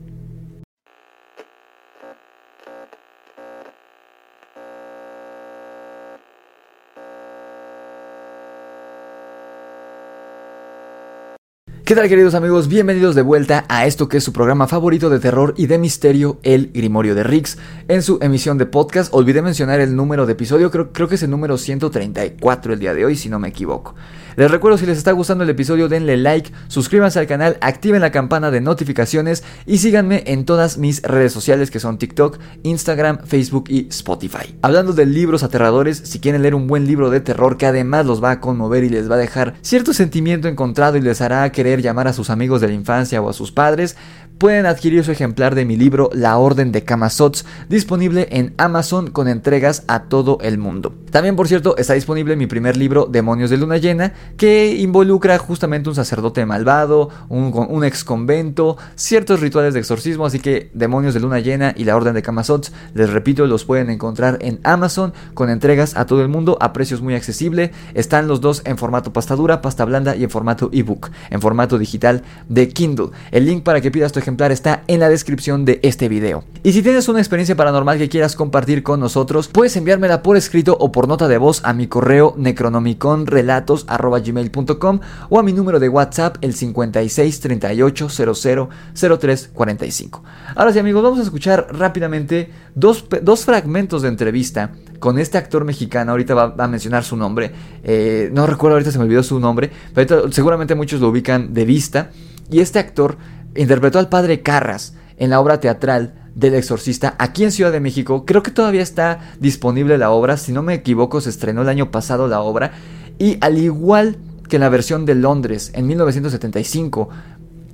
¿Qué tal queridos amigos? Bienvenidos de vuelta a esto que es su programa favorito de terror y de misterio, El Grimorio de Rix. En su emisión de podcast, olvidé mencionar el número de episodio, creo, creo que es el número 134 el día de hoy, si no me equivoco. Les recuerdo si les está gustando el episodio denle like, suscríbanse al canal, activen la campana de notificaciones y síganme en todas mis redes sociales que son TikTok, Instagram, Facebook y Spotify. Hablando de libros aterradores, si quieren leer un buen libro de terror que además los va a conmover y les va a dejar cierto sentimiento encontrado y les hará querer llamar a sus amigos de la infancia o a sus padres, pueden adquirir su ejemplar de mi libro La Orden de Kamazots, disponible en Amazon con entregas a todo el mundo. También, por cierto, está disponible mi primer libro, Demonios de Luna Llena, que involucra justamente un sacerdote malvado, un, ex convento, ciertos rituales de exorcismo, así que Demonios de Luna Llena y La Orden de Kamazots, les repito, los pueden encontrar en Amazon con entregas a todo el mundo a precios muy accesibles. Están los dos en formato pasta dura, pasta blanda y en formato ebook, en formato digital de Kindle. El link para que pidas tu ejemplar está en la descripción de este video. Y si tienes una experiencia paranormal que quieras compartir con nosotros, puedes enviármela por escrito o por nota de voz a mi correo necronomiconrelatos.gmail.com o a mi número de WhatsApp el 56 38 00 03 45. Ahora sí amigos, vamos a escuchar rápidamente dos, dos fragmentos de entrevista con este actor mexicano, ahorita va, a mencionar su nombre, eh, no recuerdo, ahorita se me olvidó su nombre, pero seguramente muchos lo ubican de vista, y este actor interpretó al padre Carras en la obra teatral del Exorcista aquí en Ciudad de México. Creo que todavía está disponible la obra, si no me equivoco se estrenó el año pasado la obra y al igual que en la versión de Londres en 1975,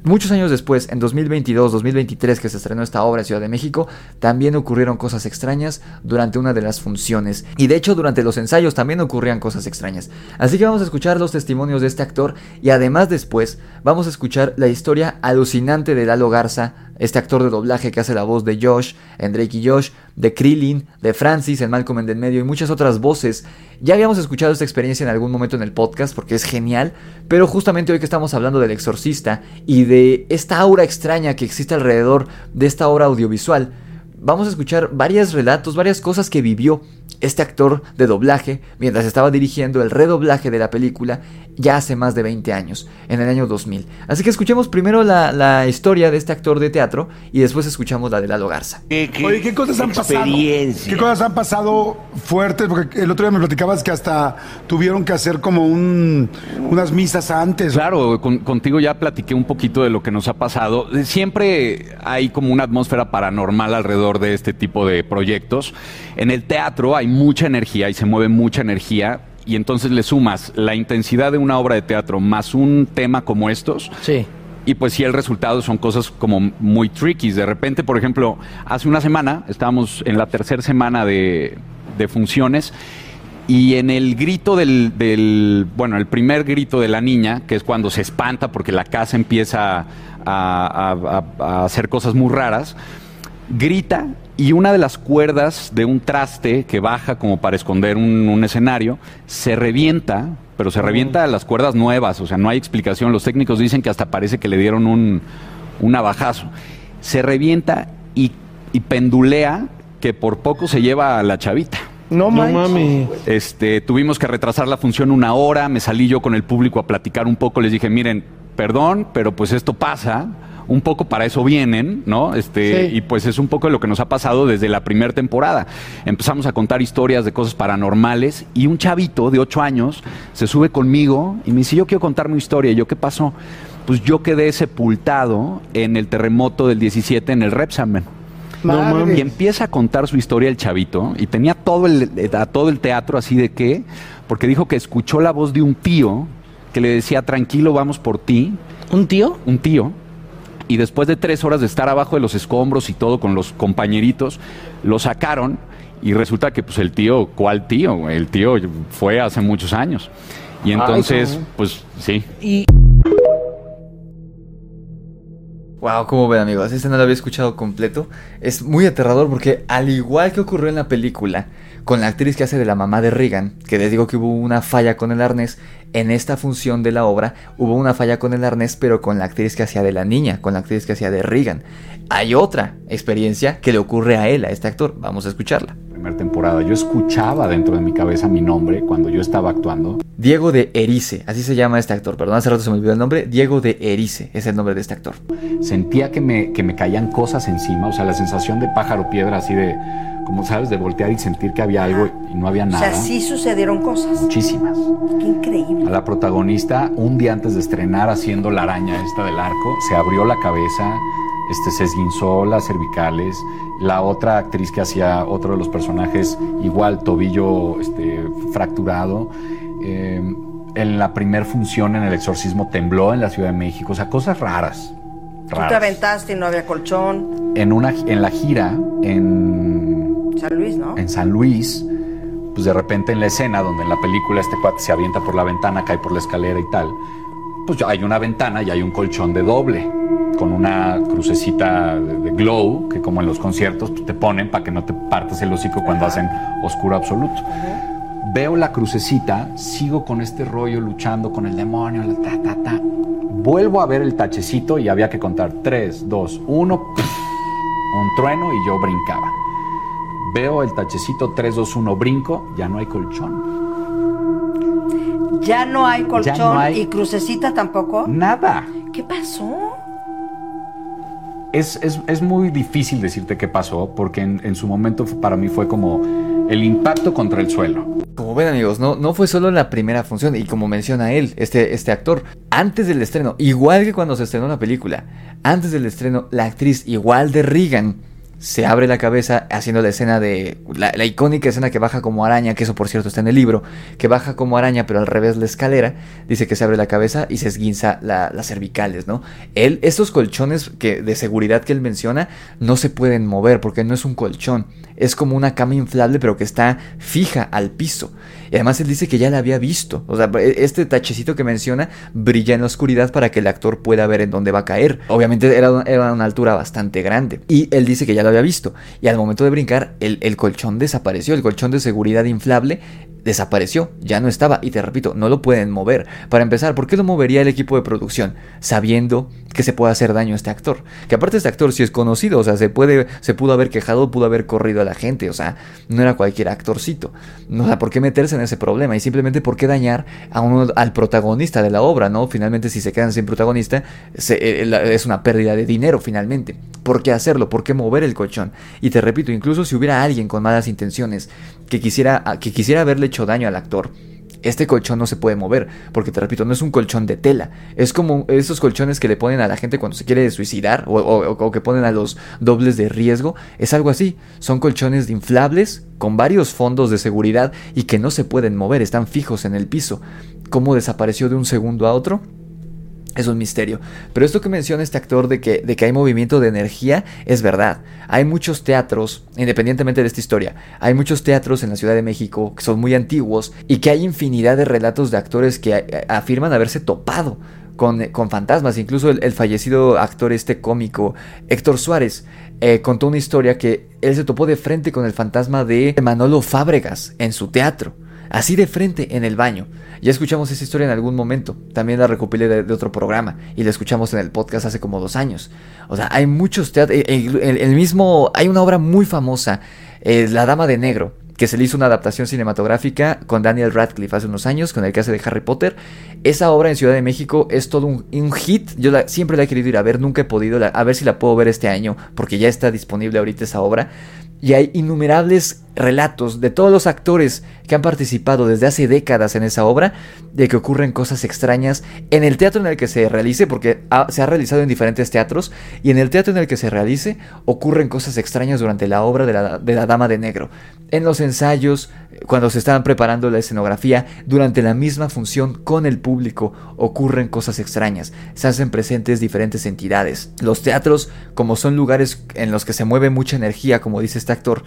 Muchos años después, en 2022, 2023, que se estrenó esta obra en Ciudad de México, también ocurrieron cosas extrañas durante una de las funciones. Y de hecho, durante los ensayos también ocurrían cosas extrañas. Así que vamos a escuchar los testimonios de este actor y además después vamos a escuchar la historia alucinante de Lalo Garza, este actor de doblaje que hace la voz de Josh en Drake y Josh, de Krillin, de Francis en Malcolm en el medio y muchas otras voces. Ya habíamos escuchado esta experiencia en algún momento en el podcast porque es genial, pero justamente hoy que estamos hablando del exorcista y de esta aura extraña que existe alrededor de esta obra audiovisual, vamos a escuchar varios relatos, varias cosas que vivió este actor de doblaje mientras estaba dirigiendo el redoblaje de la película ya hace más de 20 años, en el año 2000. Así que escuchemos primero la, historia de este actor de teatro y después escuchamos la de Lalo Garza. Oye, ¿qué cosas han pasado? ¿Qué cosas han pasado fuertes? Porque el otro día me platicabas que hasta tuvieron que hacer como un, unas misas antes. Claro, contigo ya platiqué un poquito de lo que nos ha pasado. Siempre hay como una atmósfera paranormal alrededor de este tipo de proyectos. En el teatro hay mucha energía y se mueve mucha energía y entonces le sumas la intensidad de una obra de teatro más un tema como estos. Sí. Y pues sí, el resultado son cosas como muy tricky. De repente, por ejemplo, hace una semana, estábamos en la tercera semana de, funciones, y en el grito del, del, bueno, el primer grito de la niña, que es cuando se espanta porque la casa empieza a, a hacer cosas muy raras, grita y una de las cuerdas de un traste que baja como para esconder un, escenario se revienta, pero se revienta las cuerdas nuevas, o sea, no hay explicación. Los técnicos dicen que hasta parece que le dieron un, un navajazo. Se revienta y, pendulea que por poco se lleva a la chavita. No, mami. Este, tuvimos que retrasar la función una hora, me salí yo con el público a platicar un poco, les dije, miren, perdón, pero pues esto pasa un poco para eso vienen, ¿no? Este, Y pues es un poco lo que nos ha pasado desde la primera temporada. Empezamos a contar historias de cosas paranormales y un chavito de ocho años se sube conmigo y me dice, yo quiero contar mi historia. Y yo, ¿qué pasó? Pues yo quedé sepultado en el terremoto del 17 en el Repsamen. y empieza a contar su historia el chavito y tenía todo el, a todo el teatro así de qué, porque dijo que escuchó la voz de un tío que le decía, tranquilo, vamos por ti. ¿Un tío? Un tío y después de tres horas de estar abajo de los escombros y todo con los compañeritos, lo sacaron y resulta que pues el tío, ¿cuál tío? El tío fue hace muchos años. Y entonces, pues sí. Y... Wow, ¿cómo ven amigos? Este no lo había escuchado completo. Es muy aterrador porque al igual que ocurrió en la película, con la actriz que hace de la mamá de Regan, que les digo que hubo una falla con el arnés, en esta función de la obra hubo una falla con el arnés, pero con la actriz que hacía de la niña, con la actriz que hacía de Regan. Hay otra experiencia que le ocurre a él, a este actor. Vamos a escucharla. Primera temporada, yo escuchaba dentro de mi cabeza mi nombre cuando yo estaba actuando. Diego de Erice, así se llama este actor. Perdón, hace rato se me olvidó el nombre. Diego de Erice es el nombre de este actor. Sentía que me, que me caían cosas encima, o sea, la sensación de pájaro piedra, así de como sabes, de voltear y sentir que había algo y no había nada. O sea, sí sucedieron cosas. Muchísimas. Qué increíble. A la protagonista, un día antes de estrenar haciendo la araña esta del arco, se abrió la cabeza, este, se esguinzó las cervicales. La otra actriz que hacía otro de los personajes, igual, tobillo este, fracturado. Eh, en la primer función en el exorcismo tembló en la Ciudad de México. O sea, cosas raras. Tú te aventaste y no había colchón. En, una, en la gira, en San Luis, ¿no? En San Luis, pues de repente en la escena donde en la película este cuate se avienta por la ventana, cae por la escalera y tal, pues hay una ventana y hay un colchón de doble con una crucecita de, glow que como en los conciertos te ponen para que no te partas el hocico cuando hacen oscuro absoluto. Veo la crucecita, sigo con este rollo luchando con el demonio, la ta, ta, ta. Vuelvo a ver el tachecito y había que contar 3, 2, 1, un trueno y yo brincaba veo el tachecito 3, 2, 1, brinco, ya no hay colchón. Ya no hay colchón y crucecita tampoco. Nada. ¿Qué pasó? Es, es, muy difícil decirte qué pasó, porque en, en, su momento para mí fue como el impacto contra el suelo. Como ven amigos, no, no fue solo la primera función, y como menciona él, este, este actor, antes del estreno, igual que cuando se estrenó la película, antes del estreno, la actriz igual de Regan, se abre la cabeza haciendo la escena de. La, icónica escena que baja como araña, que eso por cierto está en el libro, que baja como araña, pero al revés la escalera. Dice que se abre la cabeza y se esguinza las cervicales, ¿no? Él, estos colchones que, de seguridad que él menciona, no se pueden mover porque no es un colchón. Es como una cama inflable, pero que está fija al piso. Y además él dice que ya la había visto. O sea, este tachecito que menciona brilla en la oscuridad para que el actor pueda ver en dónde va a caer. Obviamente era, era una altura bastante grande. Y él dice que ya lo había visto. Y al momento de brincar, el, el colchón desapareció. El colchón de seguridad inflable desapareció, ya no estaba y te repito, no lo pueden mover. Para empezar, ¿por qué lo movería el equipo de producción sabiendo que se puede hacer daño a este actor? Que aparte este actor sí es conocido, o sea, se puede se pudo haber quejado, pudo haber corrido a la gente, o sea, no era cualquier actorcito. No, o ¿por qué meterse en ese problema? Y simplemente por qué dañar a uno, al protagonista de la obra, ¿no? Finalmente si se quedan sin protagonista eh, es una pérdida de dinero finalmente. ¿Por qué hacerlo? ¿Por qué mover el colchón? Y te repito, incluso si hubiera alguien con malas intenciones que quisiera que quisiera verle hecho daño al actor. Este colchón no se puede mover, porque te repito, no es un colchón de tela. Es como esos colchones que le ponen a la gente cuando se quiere suicidar o, que ponen a los dobles de riesgo. Es algo así. Son colchones inflables con varios fondos de seguridad y que no se pueden mover, están fijos en el piso. ¿Cómo desapareció de un segundo a otro? Es un misterio. Pero esto que menciona este actor de que, de que hay movimiento de energía es verdad. Hay muchos teatros, independientemente de esta historia, hay muchos teatros en la Ciudad de México que son muy antiguos y que hay infinidad de relatos de actores que eh, afirman haberse topado con, con fantasmas. Incluso el, fallecido actor este cómico Héctor Suárez eh, contó una historia que él se topó de frente con el fantasma de Manolo Fábregas en su teatro así de frente en el baño. Ya escuchamos esa historia en algún momento, también la recopilé de, otro programa y la escuchamos en el podcast hace como dos años. O sea, hay muchos teatros, el, mismo, hay una obra muy famosa, eh, La Dama de Negro, que se le hizo una adaptación cinematográfica con Daniel Radcliffe hace unos años, con el que hace de Harry Potter. Esa obra en Ciudad de México es todo un, hit. Yo siempre la he querido ir a ver, nunca he podido, a ver si la puedo ver este año, porque ya está disponible ahorita esa obra. Y hay innumerables relatos de todos los actores que han participado desde hace décadas en esa obra de que ocurren cosas extrañas en el teatro en el que se realice, porque se ha realizado en diferentes teatros, y en el teatro en el que se realice ocurren cosas extrañas durante la obra de la, de la Dama de Negro. En los ensayos, cuando se estaban preparando la escenografía, durante la misma función con el público ocurren cosas extrañas, se hacen presentes diferentes entidades. Los teatros, como son lugares en los que se mueve mucha energía, como dice este actor,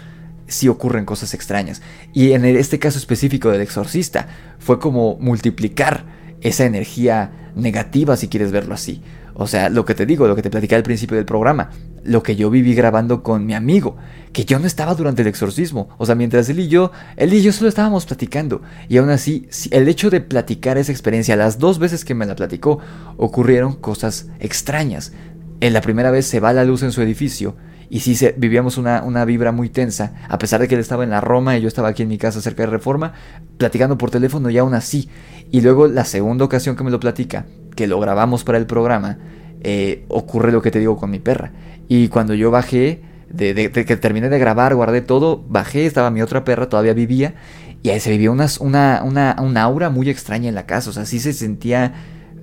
sí ocurren cosas extrañas. Y en este caso específico del exorcista, fue como multiplicar esa energía negativa, si quieres verlo así. O sea, lo que te digo, lo que te platicé al principio del programa, lo que yo viví grabando con mi amigo, que yo no estaba durante el exorcismo. O sea, mientras él y yo, él y yo solo estábamos platicando. Y aún así, el hecho de platicar esa experiencia, las dos veces que me la platicó, ocurrieron cosas extrañas. En la primera vez se va la luz en su edificio y sí se, vivíamos una, una, vibra muy tensa, a pesar de que él estaba en la Roma y yo estaba aquí en mi casa cerca de Reforma, platicando por teléfono y aún así. Y luego la segunda ocasión que me lo platica, que lo grabamos para el programa, eh, ocurre lo que te digo con mi perra. Y cuando yo bajé, de, que terminé de grabar, guardé todo, bajé, estaba mi otra perra, todavía vivía, y ahí se vivía una, una, una, una aura muy extraña en la casa, o sea, sí se sentía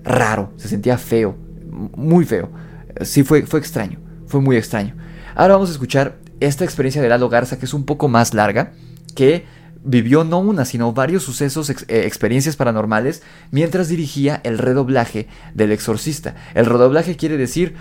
raro, se sentía feo, muy feo. Sí fue, fue extraño, fue muy extraño. Ahora vamos a escuchar esta experiencia de Lalo Garza, que es un poco más larga, que vivió no una, sino varios sucesos, eh, experiencias paranormales, mientras dirigía el redoblaje del exorcista. El redoblaje quiere decir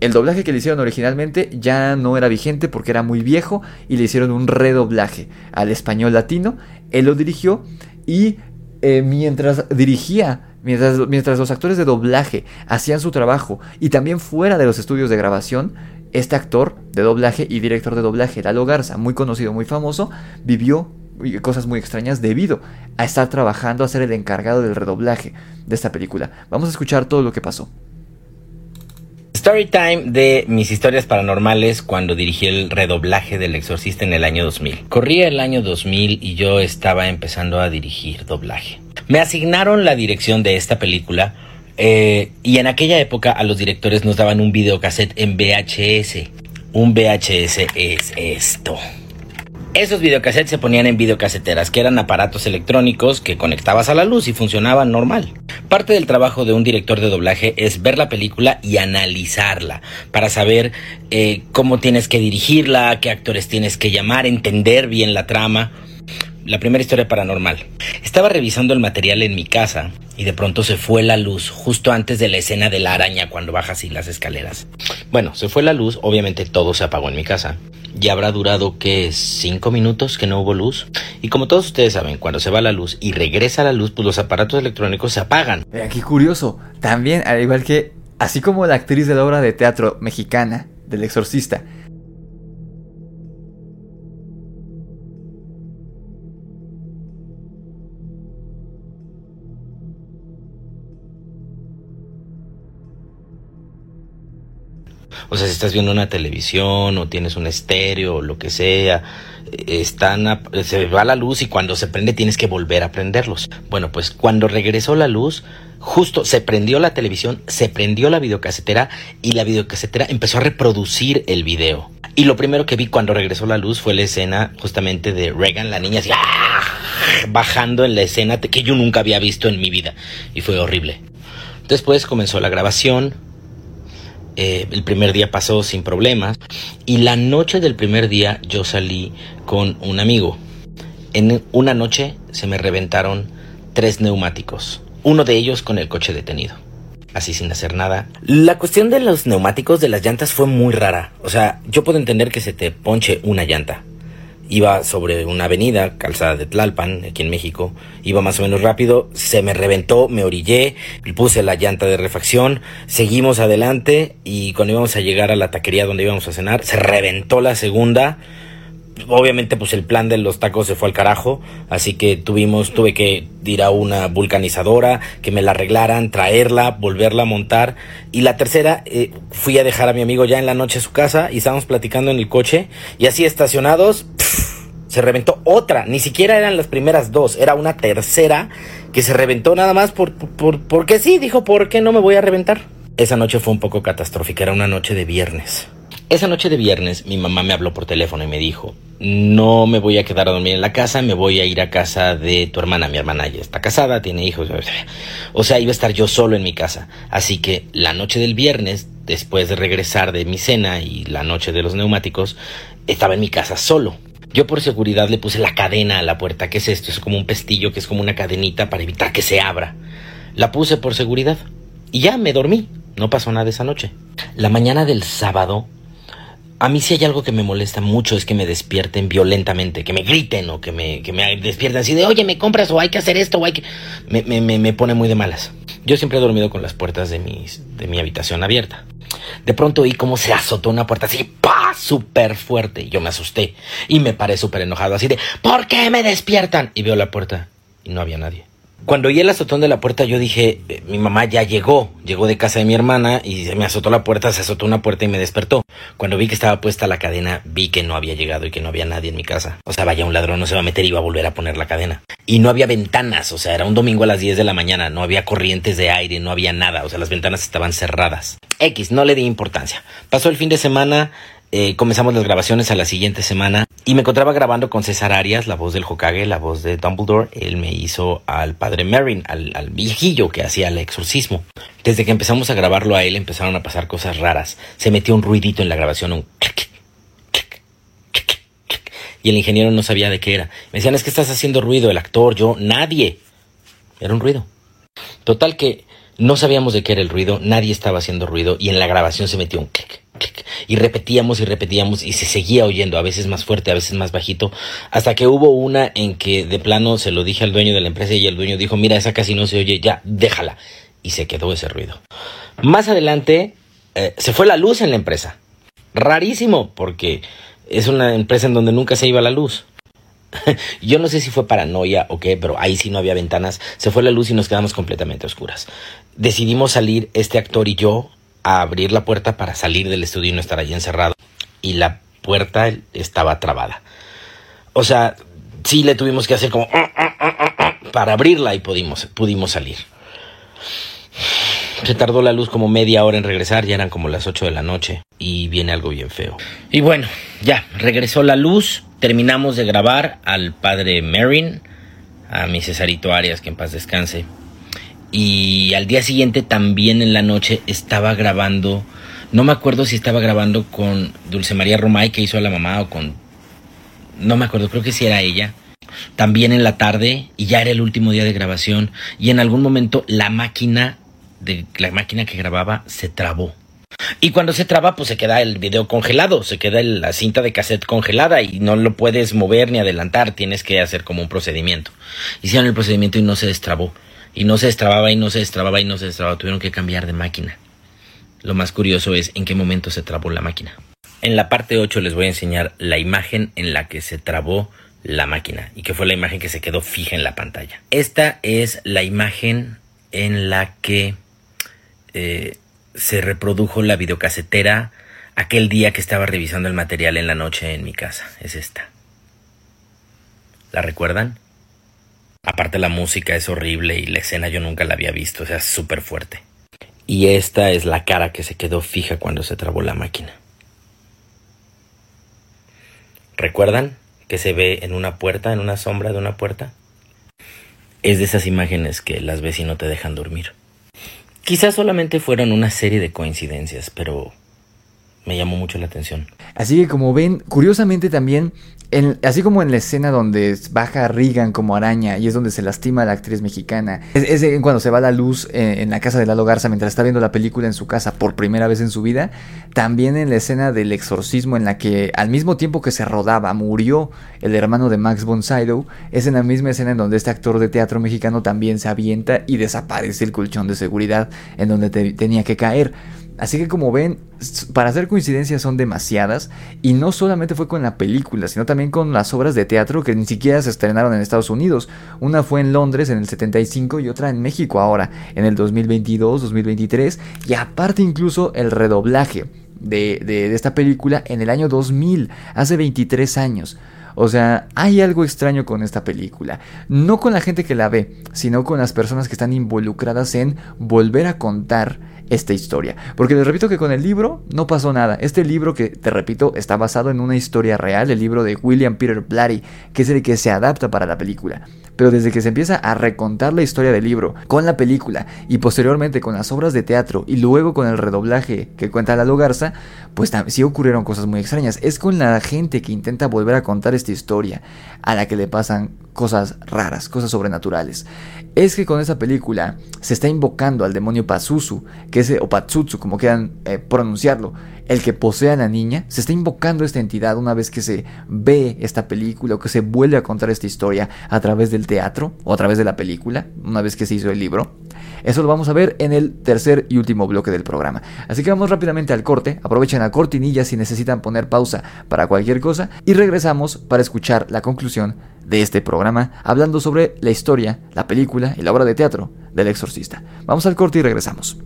el doblaje que le hicieron originalmente ya no era vigente porque era muy viejo y le hicieron un redoblaje al español latino. Él lo dirigió y eh, mientras dirigía, mientras, mientras los actores de doblaje hacían su trabajo y también fuera de los estudios de grabación, este actor de doblaje y director de doblaje, Lalo Garza, muy conocido, muy famoso, vivió cosas muy extrañas debido a estar trabajando a ser el encargado del redoblaje de esta película. Vamos a escuchar todo lo que pasó. Storytime de mis historias paranormales cuando dirigí el redoblaje del exorcista en el año 2000. Corría el año 2000 y yo estaba empezando a dirigir doblaje. Me asignaron la dirección de esta película eh, y en aquella época a los directores nos daban un videocassette en VHS. Un VHS es esto. Esos videocassettes se ponían en videocaseteras, que eran aparatos electrónicos que conectabas a la luz y funcionaban normal. Parte del trabajo de un director de doblaje es ver la película y analizarla para saber eh, cómo tienes que dirigirla, qué actores tienes que llamar, entender bien la trama. La primera historia paranormal. Estaba revisando el material en mi casa y de pronto se fue la luz justo antes de la escena de la araña cuando bajas y las escaleras. Bueno, se fue la luz, obviamente todo se apagó en mi casa ya habrá durado que cinco minutos que no hubo luz. Y como todos ustedes saben, cuando se va la luz y regresa la luz, pues los aparatos electrónicos se apagan. Aquí curioso, también, al igual que, así como la actriz de la obra de teatro mexicana, del exorcista, O sea, si estás viendo una televisión o tienes un estéreo o lo que sea, están se va la luz y cuando se prende tienes que volver a prenderlos. Bueno, pues cuando regresó la luz, justo se prendió la televisión, se prendió la videocasetera y la videocasetera empezó a reproducir el video. Y lo primero que vi cuando regresó la luz fue la escena justamente de Reagan, la niña así, ¡ah! bajando en la escena que yo nunca había visto en mi vida. Y fue horrible. Después comenzó la grabación, eh, el primer día pasó sin problemas y la noche del primer día yo salí con un amigo. En una noche se me reventaron tres neumáticos, uno de ellos con el coche detenido. Así sin hacer nada. La cuestión de los neumáticos de las llantas fue muy rara. O sea, yo puedo entender que se te ponche una llanta iba sobre una avenida, calzada de Tlalpan, aquí en México, iba más o menos rápido, se me reventó, me orillé, puse la llanta de refacción, seguimos adelante y cuando íbamos a llegar a la taquería donde íbamos a cenar, se reventó la segunda, obviamente pues el plan de los tacos se fue al carajo, así que tuvimos, tuve que ir a una vulcanizadora, que me la arreglaran, traerla, volverla a montar. Y la tercera, eh, fui a dejar a mi amigo ya en la noche a su casa y estábamos platicando en el coche y así estacionados, se reventó otra, ni siquiera eran las primeras dos, era una tercera que se reventó nada más por, por, porque sí, dijo, ¿por qué no me voy a reventar? Esa noche fue un poco catastrófica, era una noche de viernes. Esa noche de viernes mi mamá me habló por teléfono y me dijo, no me voy a quedar a dormir en la casa, me voy a ir a casa de tu hermana. Mi hermana ya está casada, tiene hijos. O sea, iba a estar yo solo en mi casa. Así que la noche del viernes, después de regresar de mi cena y la noche de los neumáticos, estaba en mi casa solo. Yo por seguridad le puse la cadena a la puerta. ¿Qué es esto? Es como un pestillo que es como una cadenita para evitar que se abra. La puse por seguridad. Y ya me dormí. No pasó nada esa noche. La mañana del sábado a mí si hay algo que me molesta mucho es que me despierten violentamente, que me griten o que me, que me despierten así de, oye, me compras o hay que hacer esto o hay que... Me, me, me pone muy de malas. Yo siempre he dormido con las puertas de, mis, de mi habitación abierta. De pronto oí cómo se azotó una puerta así, ¡pa! súper fuerte. Yo me asusté y me paré súper enojado, así de, ¿por qué me despiertan? Y veo la puerta y no había nadie. Cuando oí el azotón de la puerta, yo dije, eh, mi mamá ya llegó, llegó de casa de mi hermana y me azotó la puerta, se azotó una puerta y me despertó. Cuando vi que estaba puesta la cadena, vi que no había llegado y que no había nadie en mi casa. O sea, vaya, un ladrón no se va a meter y va a volver a poner la cadena. Y no había ventanas, o sea, era un domingo a las 10 de la mañana, no había corrientes de aire, no había nada, o sea, las ventanas estaban cerradas. X, no le di importancia. Pasó el fin de semana, eh, comenzamos las grabaciones a la siguiente semana y me encontraba grabando con César Arias, la voz del Hokage, la voz de Dumbledore. Él me hizo al padre Merrin, al, al viejillo que hacía el exorcismo. Desde que empezamos a grabarlo a él empezaron a pasar cosas raras. Se metió un ruidito en la grabación, un y el ingeniero no sabía de qué era. Me decían, es que estás haciendo ruido, el actor, yo, nadie. Era un ruido. Total que no sabíamos de qué era el ruido, nadie estaba haciendo ruido y en la grabación se metió un clic y repetíamos y repetíamos y se seguía oyendo, a veces más fuerte, a veces más bajito, hasta que hubo una en que de plano se lo dije al dueño de la empresa y el dueño dijo, mira, esa casi no se oye, ya, déjala. Y se quedó ese ruido. Más adelante eh, se fue la luz en la empresa. Rarísimo, porque es una empresa en donde nunca se iba la luz. Yo no sé si fue paranoia o qué, pero ahí sí no había ventanas. Se fue la luz y nos quedamos completamente oscuras. Decidimos salir este actor y yo a abrir la puerta para salir del estudio y no estar allí encerrado. Y la puerta estaba trabada. O sea, sí le tuvimos que hacer como ah, ah, ah, para abrirla y pudimos, pudimos salir. Se tardó la luz como media hora en regresar, ya eran como las 8 de la noche y viene algo bien feo. Y bueno, ya, regresó la luz, terminamos de grabar al padre Marin, a mi Cesarito Arias, que en paz descanse. Y al día siguiente también en la noche estaba grabando, no me acuerdo si estaba grabando con Dulce María Romay que hizo a la mamá o con, no me acuerdo, creo que sí era ella. También en la tarde y ya era el último día de grabación y en algún momento la máquina la máquina que grababa se trabó. Y cuando se traba, pues se queda el video congelado, se queda la cinta de cassette congelada y no lo puedes mover ni adelantar, tienes que hacer como un procedimiento. Hicieron el procedimiento y no se destrabó. Y no se destrababa y no se destrababa y no se destrababa, tuvieron que cambiar de máquina. Lo más curioso es en qué momento se trabó la máquina. En la parte 8 les voy a enseñar la imagen en la que se trabó la máquina y que fue la imagen que se quedó fija en la pantalla. Esta es la imagen en la que eh, se reprodujo la videocasetera aquel día que estaba revisando el material en la noche en mi casa. Es esta. ¿La recuerdan? Aparte la música es horrible y la escena yo nunca la había visto, o sea, súper fuerte. Y esta es la cara que se quedó fija cuando se trabó la máquina. ¿Recuerdan que se ve en una puerta, en una sombra de una puerta? Es de esas imágenes que las ves y no te dejan dormir. Quizás solamente fueron una serie de coincidencias, pero me llamó mucho la atención. Así que como ven, curiosamente también así como en la escena donde baja Regan como araña y es donde se lastima a la actriz mexicana, es, cuando se va la luz en, en, la casa de Lalo Garza mientras está viendo la película en su casa por primera vez en su vida, también en la escena del exorcismo en la que al mismo tiempo que se rodaba murió el hermano de Max von Sydow, es en la misma escena en donde este actor de teatro mexicano también se avienta y desaparece el colchón de seguridad en donde tenía que caer. Así que como ven, para hacer coincidencias son demasiadas y no solamente fue con la película, sino también con las obras de teatro que ni siquiera se estrenaron en Estados Unidos. Una fue en Londres en el 75 y otra en México ahora, en el 2022, 2023 y aparte incluso el redoblaje de, de esta película en el año 2000, hace 23 años. O sea, hay algo extraño con esta película. No con la gente que la ve, sino con las personas que están involucradas en volver a contar esta historia. Porque les repito que con el libro no pasó nada. Este libro que, te repito, está basado en una historia real, el libro de William Peter Blatty, que es el que se adapta para la película. Pero desde que se empieza a recontar la historia del libro con la película y posteriormente con las obras de teatro y luego con el redoblaje que cuenta la Garza, pues sí ocurrieron cosas muy extrañas. Es con la gente que intenta volver a contar esta historia a la que le pasan cosas raras, cosas sobrenaturales. Es que con esa película se está invocando al demonio Pazuzu, que es, o Patsutsu, como quieran eh, pronunciarlo, el que posee a la niña, se está invocando esta entidad una vez que se ve esta película o que se vuelve a contar esta historia a través del teatro o a través de la película, una vez que se hizo el libro. Eso lo vamos a ver en el tercer y último bloque del programa. Así que vamos rápidamente al corte, aprovechen la cortinilla si necesitan poner pausa para cualquier cosa y regresamos para escuchar la conclusión de este programa hablando sobre la historia, la película y la obra de teatro del exorcista. Vamos al corte y regresamos.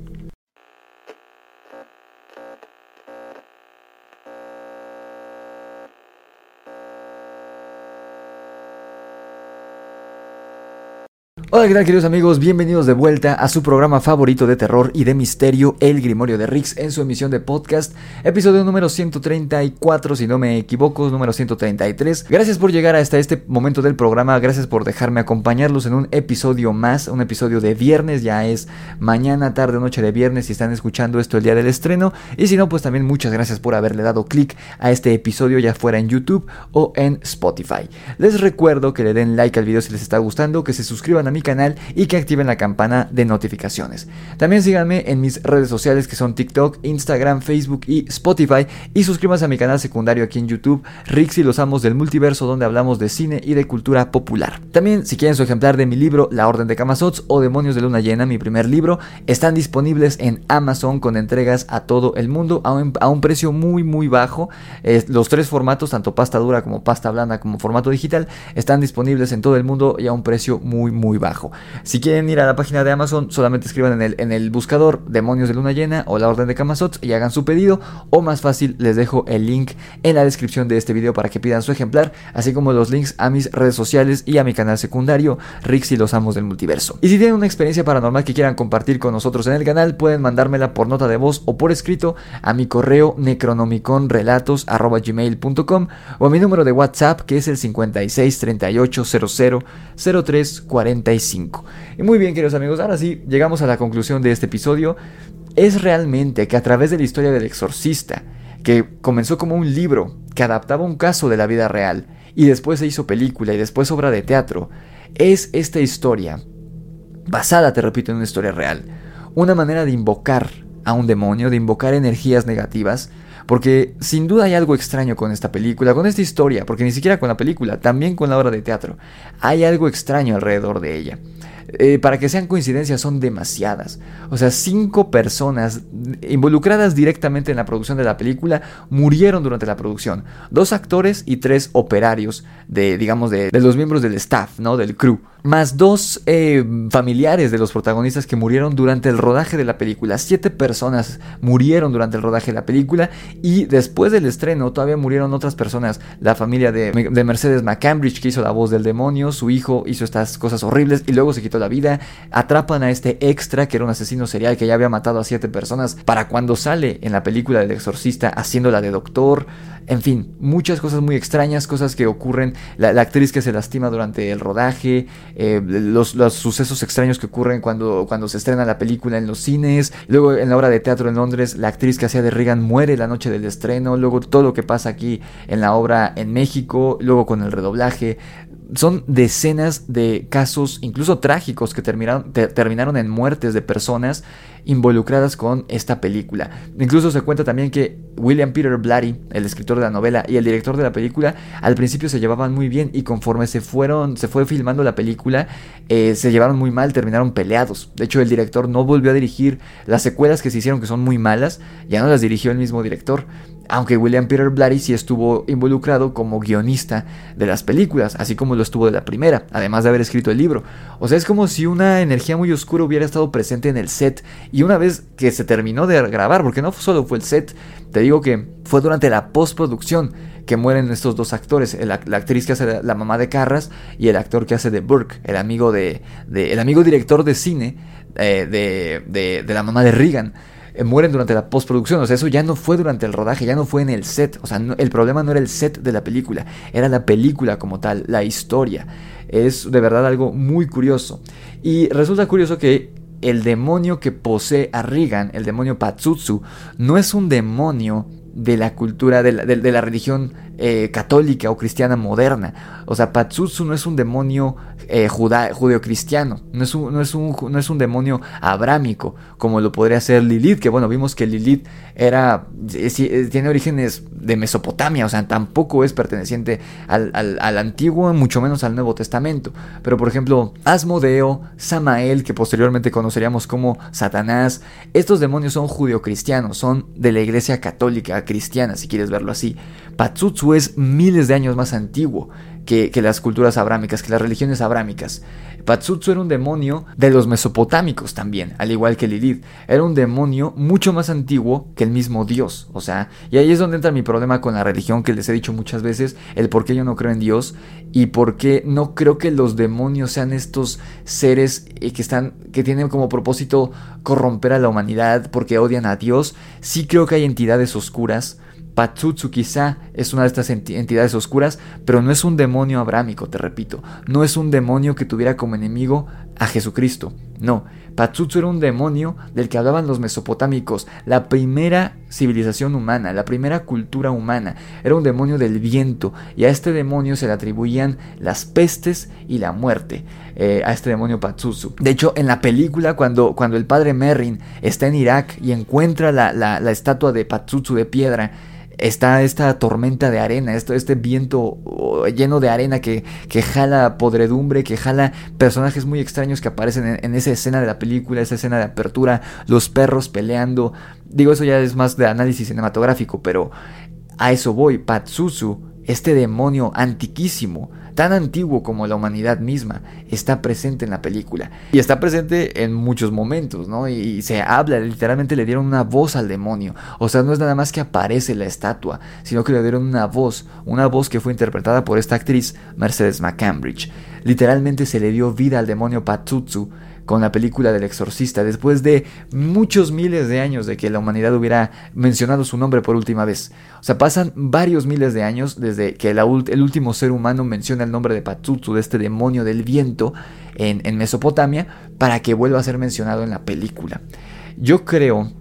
Hola, ¿qué tal queridos amigos? Bienvenidos de vuelta a su programa favorito de terror y de misterio, El Grimorio de Rix, en su emisión de podcast, episodio número 134, si no me equivoco, número 133. Gracias por llegar hasta este momento del programa, gracias por dejarme acompañarlos en un episodio más, un episodio de viernes, ya es mañana, tarde, noche de viernes, si están escuchando esto el día del estreno, y si no, pues también muchas gracias por haberle dado clic a este episodio, ya fuera en YouTube o en Spotify. Les recuerdo que le den like al video si les está gustando, que se suscriban a mi canal y que activen la campana de notificaciones. También síganme en mis redes sociales que son TikTok, Instagram, Facebook y Spotify y suscríbanse a mi canal secundario aquí en YouTube, Rix los Amos del Multiverso donde hablamos de cine y de cultura popular. También si quieren su ejemplar de mi libro La Orden de Camasots o Demonios de Luna Llena, mi primer libro, están disponibles en Amazon con entregas a todo el mundo a un, precio muy muy bajo. los tres formatos, tanto pasta dura como pasta blanda como formato digital, están disponibles en todo el mundo y a un precio muy muy bajo. Si quieren ir a la página de Amazon, solamente escriban en el, en el buscador Demonios de Luna Llena o la Orden de Camasots y hagan su pedido. O más fácil, les dejo el link en la descripción de este video para que pidan su ejemplar, así como los links a mis redes sociales y a mi canal secundario, Rix y los Amos del Multiverso. Y si tienen una experiencia paranormal que quieran compartir con nosotros en el canal, pueden mandármela por nota de voz o por escrito a mi correo necronomiconrelatos.gmail.com o a mi número de WhatsApp que es el 56 Y muy bien, queridos amigos, ahora sí, llegamos a la conclusión de este episodio. Es realmente que a través de la historia del exorcista, que comenzó como un libro que adaptaba un caso de la vida real y después se hizo película y después obra de teatro, es esta historia, basada, te repito, en una historia real, una manera de invocar a un demonio, de invocar energías negativas, porque sin duda hay algo extraño con esta película, con esta historia, porque ni siquiera con la película, también con la obra de teatro, hay algo extraño alrededor de ella. Eh, para que sean coincidencias son demasiadas. O sea, cinco personas involucradas directamente en la producción de la película murieron durante la producción. Dos actores y tres operarios de, digamos, de, de los miembros del staff, ¿no? Del crew más dos eh, familiares de los protagonistas que murieron durante el rodaje de la película. Siete personas murieron durante el rodaje de la película y después del estreno todavía murieron otras personas. La familia de, de Mercedes McCambridge que hizo la voz del demonio, su hijo hizo estas cosas horribles y luego se quitó la vida. Atrapan a este extra que era un asesino serial que ya había matado a siete personas para cuando sale en la película del exorcista haciéndola de doctor. En fin, muchas cosas muy extrañas, cosas que ocurren. La, actriz que se lastima durante el rodaje, eh, los, sucesos extraños que ocurren cuando, cuando se estrena la película en los cines. Luego en la obra de teatro en Londres, la actriz que hacía de Regan muere la noche del estreno. Luego todo lo que pasa aquí en la obra en México. Luego con el redoblaje son decenas de casos, incluso trágicos, que terminaron, terminaron en muertes de personas involucradas con esta película. Incluso se cuenta también que William Peter Blatty, el escritor de la novela y el director de la película, al principio se llevaban muy bien y conforme se fueron, se fue filmando la película, eh, se llevaron muy mal, terminaron peleados. De hecho, el director no volvió a dirigir las secuelas que se hicieron que son muy malas, ya no las dirigió el mismo director aunque William Peter Blatty sí estuvo involucrado como guionista de las películas, así como lo estuvo de la primera, además de haber escrito el libro. O sea, es como si una energía muy oscura hubiera estado presente en el set y una vez que se terminó de grabar, porque no solo fue el set, te digo que fue durante la postproducción que mueren estos dos actores, la, actriz que hace la, mamá de Carras y el actor que hace de Burke, el amigo de, el amigo director de cine eh, de, de la mamá de Regan. Eh, mueren durante la postproducción. O sea, eso ya no fue durante el rodaje, ya no fue en el set. O sea, el problema no era el set de la película, era la película como tal, la historia. Es de verdad algo muy curioso. Y resulta curioso que el demonio que posee a Regan, el demonio Patsutsu, no es un demonio de la cultura, de la, religión eh, católica o cristiana moderna. O sea, Patsutsu no es un demonio eh, judeocristiano, no es, un, no, no es un demonio abrámico, como lo podría ser Lilith, que bueno, vimos que Lilith era, eh, tiene orígenes de Mesopotamia, o sea, tampoco es perteneciente al, al, antiguo, mucho menos al Nuevo Testamento. Pero por ejemplo, Asmodeo, Samael, que posteriormente conoceríamos como Satanás, estos demonios son judeocristianos, son de la iglesia católica, cristiana, si quieres verlo así. Patsutsu es miles de años más antiguo que, las culturas abrámicas, que las religiones abrámicas. Patsutsu era un demonio de los mesopotámicos también, al igual que Lilith. Era un demonio mucho más antiguo que el mismo Dios. O sea, y ahí es donde entra mi problema con la religión que les he dicho muchas veces, el por qué yo no creo en Dios y por qué no creo que los demonios sean estos seres eh, que están que tienen como propósito corromper a la humanidad porque odian a Dios. Sí creo que hay entidades oscuras Patsutsu quizá es una de estas entidades oscuras, pero no es un demonio abrámico, te repito. No es un demonio que tuviera como enemigo a Jesucristo. No, Patsutsu era un demonio del que hablaban los mesopotámicos, la primera civilización humana, la primera cultura humana. Era un demonio del viento y a este demonio se le atribuían las pestes y la muerte. Eh, a este demonio Patsutsu. De hecho, en la película, cuando, cuando el padre Merrin está en Irak y encuentra la, la, la estatua de Patsutsu de piedra, está esta tormenta de arena, esto, este viento lleno de arena que, que, jala podredumbre, que jala personajes muy extraños que aparecen en, esa escena de la película, esa escena de apertura, los perros peleando. Digo, eso ya es más de análisis cinematográfico, pero a eso voy. Patsusu, este demonio antiquísimo, tan antiguo como la humanidad misma, está presente en la película. Y está presente en muchos momentos, ¿no? Y, se habla, literalmente le dieron una voz al demonio. O sea, no es nada más que aparece la estatua, sino que le dieron una voz, una voz que fue interpretada por esta actriz Mercedes McCambridge. Literalmente se le dio vida al demonio Patsutsu con la película del exorcista, después de muchos miles de años de que la humanidad hubiera mencionado su nombre por última vez. O sea, pasan varios miles de años desde que el último ser humano menciona el nombre de Patsutsu, de este demonio del viento, en, en Mesopotamia, para que vuelva a ser mencionado en la película. Yo creo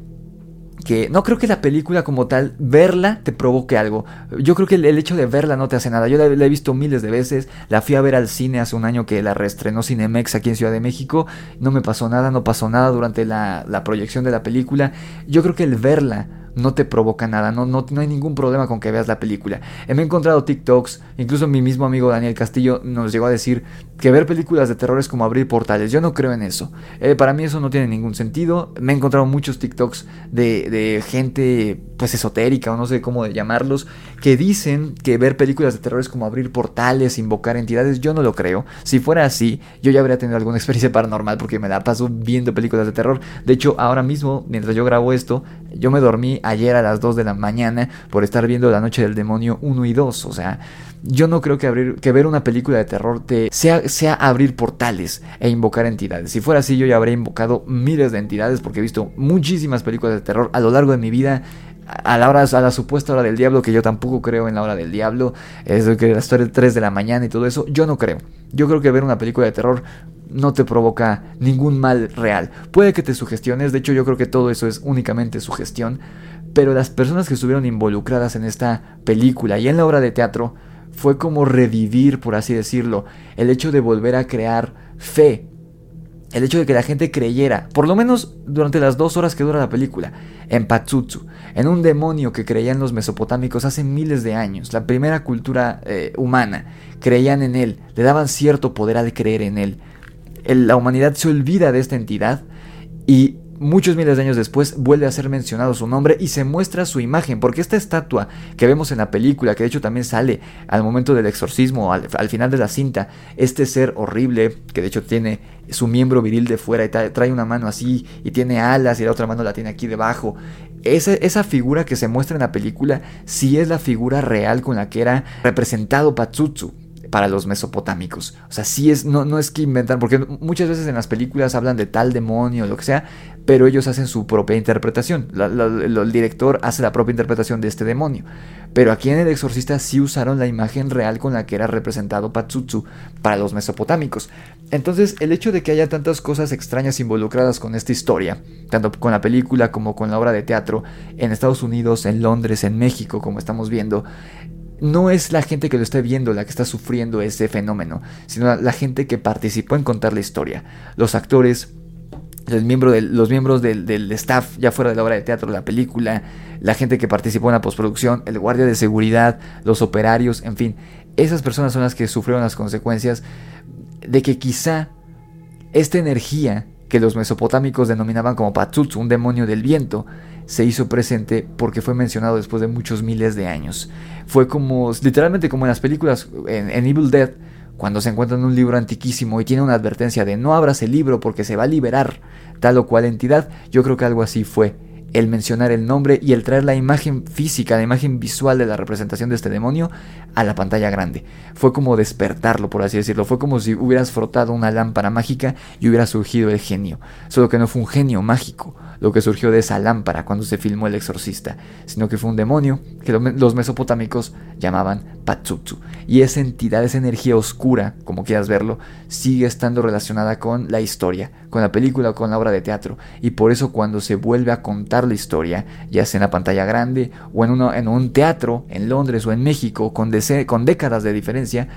que no creo que la película como tal, verla te provoque algo. Yo creo que el, hecho de verla no te hace nada. Yo la, he visto miles de veces, la fui a ver al cine hace un año que la reestrenó Cinemex aquí en Ciudad de México, no me pasó nada, no pasó nada durante la, la proyección de la película. Yo creo que el verla no te provoca nada, no, no, no hay ningún problema con que veas la película. Me he encontrado TikToks, incluso mi mismo amigo Daniel Castillo nos llegó a decir que ver películas de terror es como abrir portales. Yo no creo en eso. Eh, para mí eso no tiene ningún sentido. Me he encontrado muchos TikToks de, de gente pues esotérica o no sé cómo llamarlos, que dicen que ver películas de terror es como abrir portales, invocar entidades. Yo no lo creo. Si fuera así, yo ya habría tenido alguna experiencia paranormal porque me la paso viendo películas de terror. De hecho, ahora mismo, mientras yo grabo esto, yo me dormí ayer a las 2 de la mañana por estar viendo La Noche del Demonio 1 y 2. O sea, yo no creo que, abrir, que ver una película de terror te sea, sea abrir portales e invocar entidades. Si fuera así, yo ya habría invocado miles de entidades porque he visto muchísimas películas de terror a lo largo de mi vida a la hora, a la supuesta hora del diablo, que yo tampoco creo en la hora del diablo, es que la historia 3 de la mañana y todo eso, yo no creo. Yo creo que ver una película de terror no te provoca ningún mal real. Puede que te sugestiones, de hecho yo creo que todo eso es únicamente sugestión, pero las personas que estuvieron involucradas en esta película y en la obra de teatro fue como revivir, por así decirlo, el hecho de volver a crear fe el hecho de que la gente creyera, por lo menos durante las dos horas que dura la película, en Patsutsu, en un demonio que creían los mesopotámicos hace miles de años, la primera cultura eh, humana, creían en él, le daban cierto poder al creer en él. La humanidad se olvida de esta entidad y muchos miles de años después vuelve a ser mencionado su nombre y se muestra su imagen, porque esta estatua que vemos en la película, que de hecho también sale al momento del exorcismo, al, final de la cinta, este ser horrible, que de hecho tiene su miembro viril de fuera y trae una mano así y tiene alas y la otra mano la tiene aquí debajo. Esa, esa figura que se muestra en la película sí es la figura real con la que era representado Patsutsu para los mesopotámicos. O sea, sí es, no, no es que inventan, porque muchas veces en las películas hablan de tal demonio lo que sea, pero ellos hacen su propia interpretación. el director hace la propia interpretación de este demonio. Pero aquí en El Exorcista sí usaron la imagen real con la que era representado Patsutsu para los mesopotámicos. Entonces, el hecho de que haya tantas cosas extrañas involucradas con esta historia, tanto con la película como con la obra de teatro, en Estados Unidos, en Londres, en México, como estamos viendo, no es la gente que lo esté viendo la que está sufriendo ese fenómeno, sino la gente que participó en contar la historia. Los actores, los, los miembros del, staff, ya fuera de la obra de teatro, la película, la gente que participó en la postproducción, el guardia de seguridad, los operarios, en fin, esas personas son las que sufrieron las consecuencias de que quizá esta energía que los mesopotámicos denominaban como Patsutsu, un demonio del viento, se hizo presente porque fue mencionado después de muchos miles de años. Fue como, literalmente como en las películas, en, Evil Dead, cuando se encuentra en un libro antiquísimo y tiene una advertencia de no abras el libro porque se va a liberar tal o cual entidad, yo creo que algo así fue el mencionar el nombre y el traer la imagen física, la imagen visual de la representación de este demonio a la pantalla grande. Fue como despertarlo, por así decirlo. Fue como si hubieras frotado una lámpara mágica y hubiera surgido el genio. Solo que no fue un genio mágico lo que surgió de esa lámpara cuando se filmó El Exorcista, sino que fue un demonio que los mesopotámicos llamaban Patsutsu. Y esa entidad, esa energía oscura, como quieras verlo, sigue estando relacionada con la historia, con la película o con la obra de teatro. Y por eso cuando se vuelve a contar la historia, ya sea en la pantalla grande o en, un teatro en Londres o en México, con, décadas de diferencia,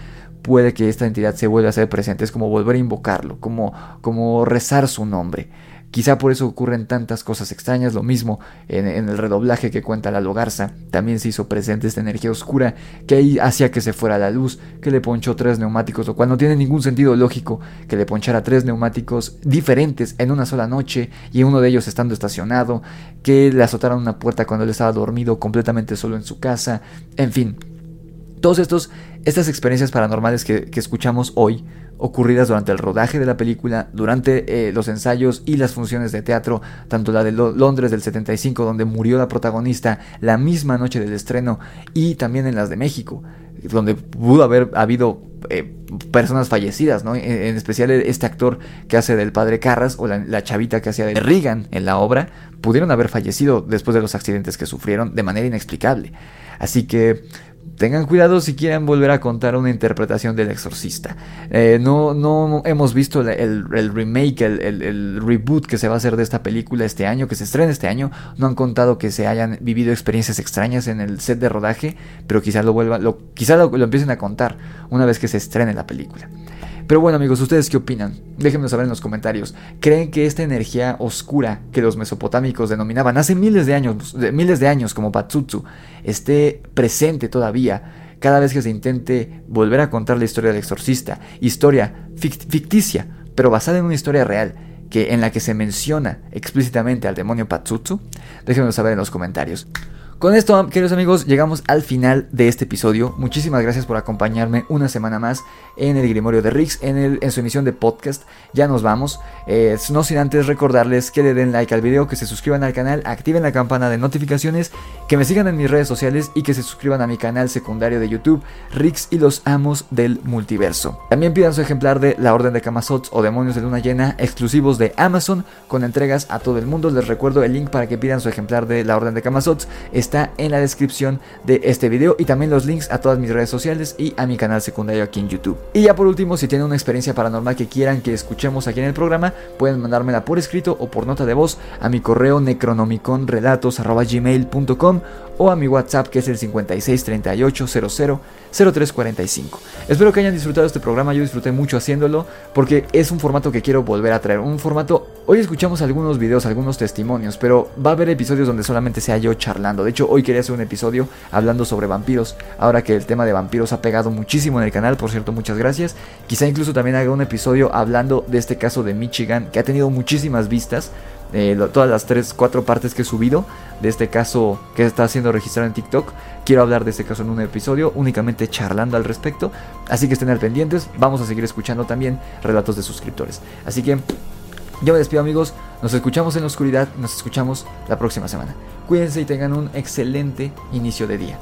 puede que esta entidad se vuelva a ser presente. Es como volver a invocarlo, como rezar su nombre. Quizá por eso ocurren tantas cosas extrañas, lo mismo en, el redoblaje que cuenta la Logarza, también se hizo presente esta energía oscura que ahí hacía que se fuera la luz, que le ponchó tres neumáticos, lo cual no tiene ningún sentido lógico que le ponchara tres neumáticos diferentes en una sola noche y uno de ellos estando estacionado, que le azotaran una puerta cuando él estaba dormido completamente solo en su casa, en fin, todos estos Estas experiencias paranormales que, escuchamos hoy, ocurridas durante el rodaje de la película, durante eh, los ensayos y las funciones de teatro, tanto la de Londres del 75, donde murió la protagonista la misma noche del estreno, y también en las de México, donde pudo haber habido eh, personas fallecidas, ¿no? En, especial este actor que hace del padre Carras o la, chavita que hacía de Regan en la obra, pudieron haber fallecido después de los accidentes que sufrieron de manera inexplicable. Así que tengan cuidado si quieren volver a contar una interpretación del exorcista. Eh, no, no hemos visto el, remake, el, reboot que se va a hacer de esta película este año, que se estrena este año. No han contado que se hayan vivido experiencias extrañas en el set de rodaje, pero quizás lo vuelvan, lo, quizás lo empiecen a contar una vez que se estrene la película. Pero bueno amigos, ¿ustedes qué opinan? Déjenme saber en los comentarios. ¿Creen que esta energía oscura que los mesopotámicos denominaban hace miles de años, miles de años como Patsutsu, esté presente todavía cada vez que se intente volver a contar la historia del exorcista? Historia ficticia, pero basada en una historia real que en la que se menciona explícitamente al demonio Patsutsu? Déjenme saber en los comentarios. Con esto, queridos amigos, llegamos al final de este episodio. Muchísimas gracias por acompañarme una semana más en el Grimorio de Rix, en, su emisión de podcast. Ya nos vamos. Eh, no sin antes recordarles que le den like al video, que se suscriban al canal, activen la campana de notificaciones, que me sigan en mis redes sociales y que se suscriban a mi canal secundario de YouTube, Rix y los Amos del Multiverso. También pidan su ejemplar de La Orden de Kamazots o Demonios de Luna Llena, exclusivos de Amazon, con entregas a todo el mundo. Les recuerdo el link para que pidan su ejemplar de La Orden de Kamazots está en la descripción de este video y también los links a todas mis redes sociales y a mi canal secundario aquí en YouTube. Y ya por último, si tienen una experiencia paranormal que quieran que escuchemos aquí en el programa, pueden mandármela por escrito o por nota de voz a mi correo necronomiconrelatos.gmail.com o a mi WhatsApp que es el 5638000345. Espero que hayan disfrutado este programa, yo disfruté mucho haciéndolo porque es un formato que quiero volver a traer, un formato... Hoy escuchamos algunos videos, algunos testimonios, pero va a haber episodios donde solamente sea yo charlando. De hecho, hoy quería hacer un episodio hablando sobre vampiros, ahora que el tema de vampiros ha pegado muchísimo en el canal, por cierto, muchas gracias. Quizá incluso también haga un episodio hablando de este caso de Michigan, que ha tenido muchísimas vistas. Eh, todas las 3, 4 partes que he subido de este caso que está siendo registrado en TikTok. Quiero hablar de este caso en un episodio, únicamente charlando al respecto. Así que estén al pendientes, vamos a seguir escuchando también relatos de suscriptores. Así que yo me despido amigos, nos escuchamos en la oscuridad, nos escuchamos la próxima semana. Cuídense y tengan un excelente inicio de día.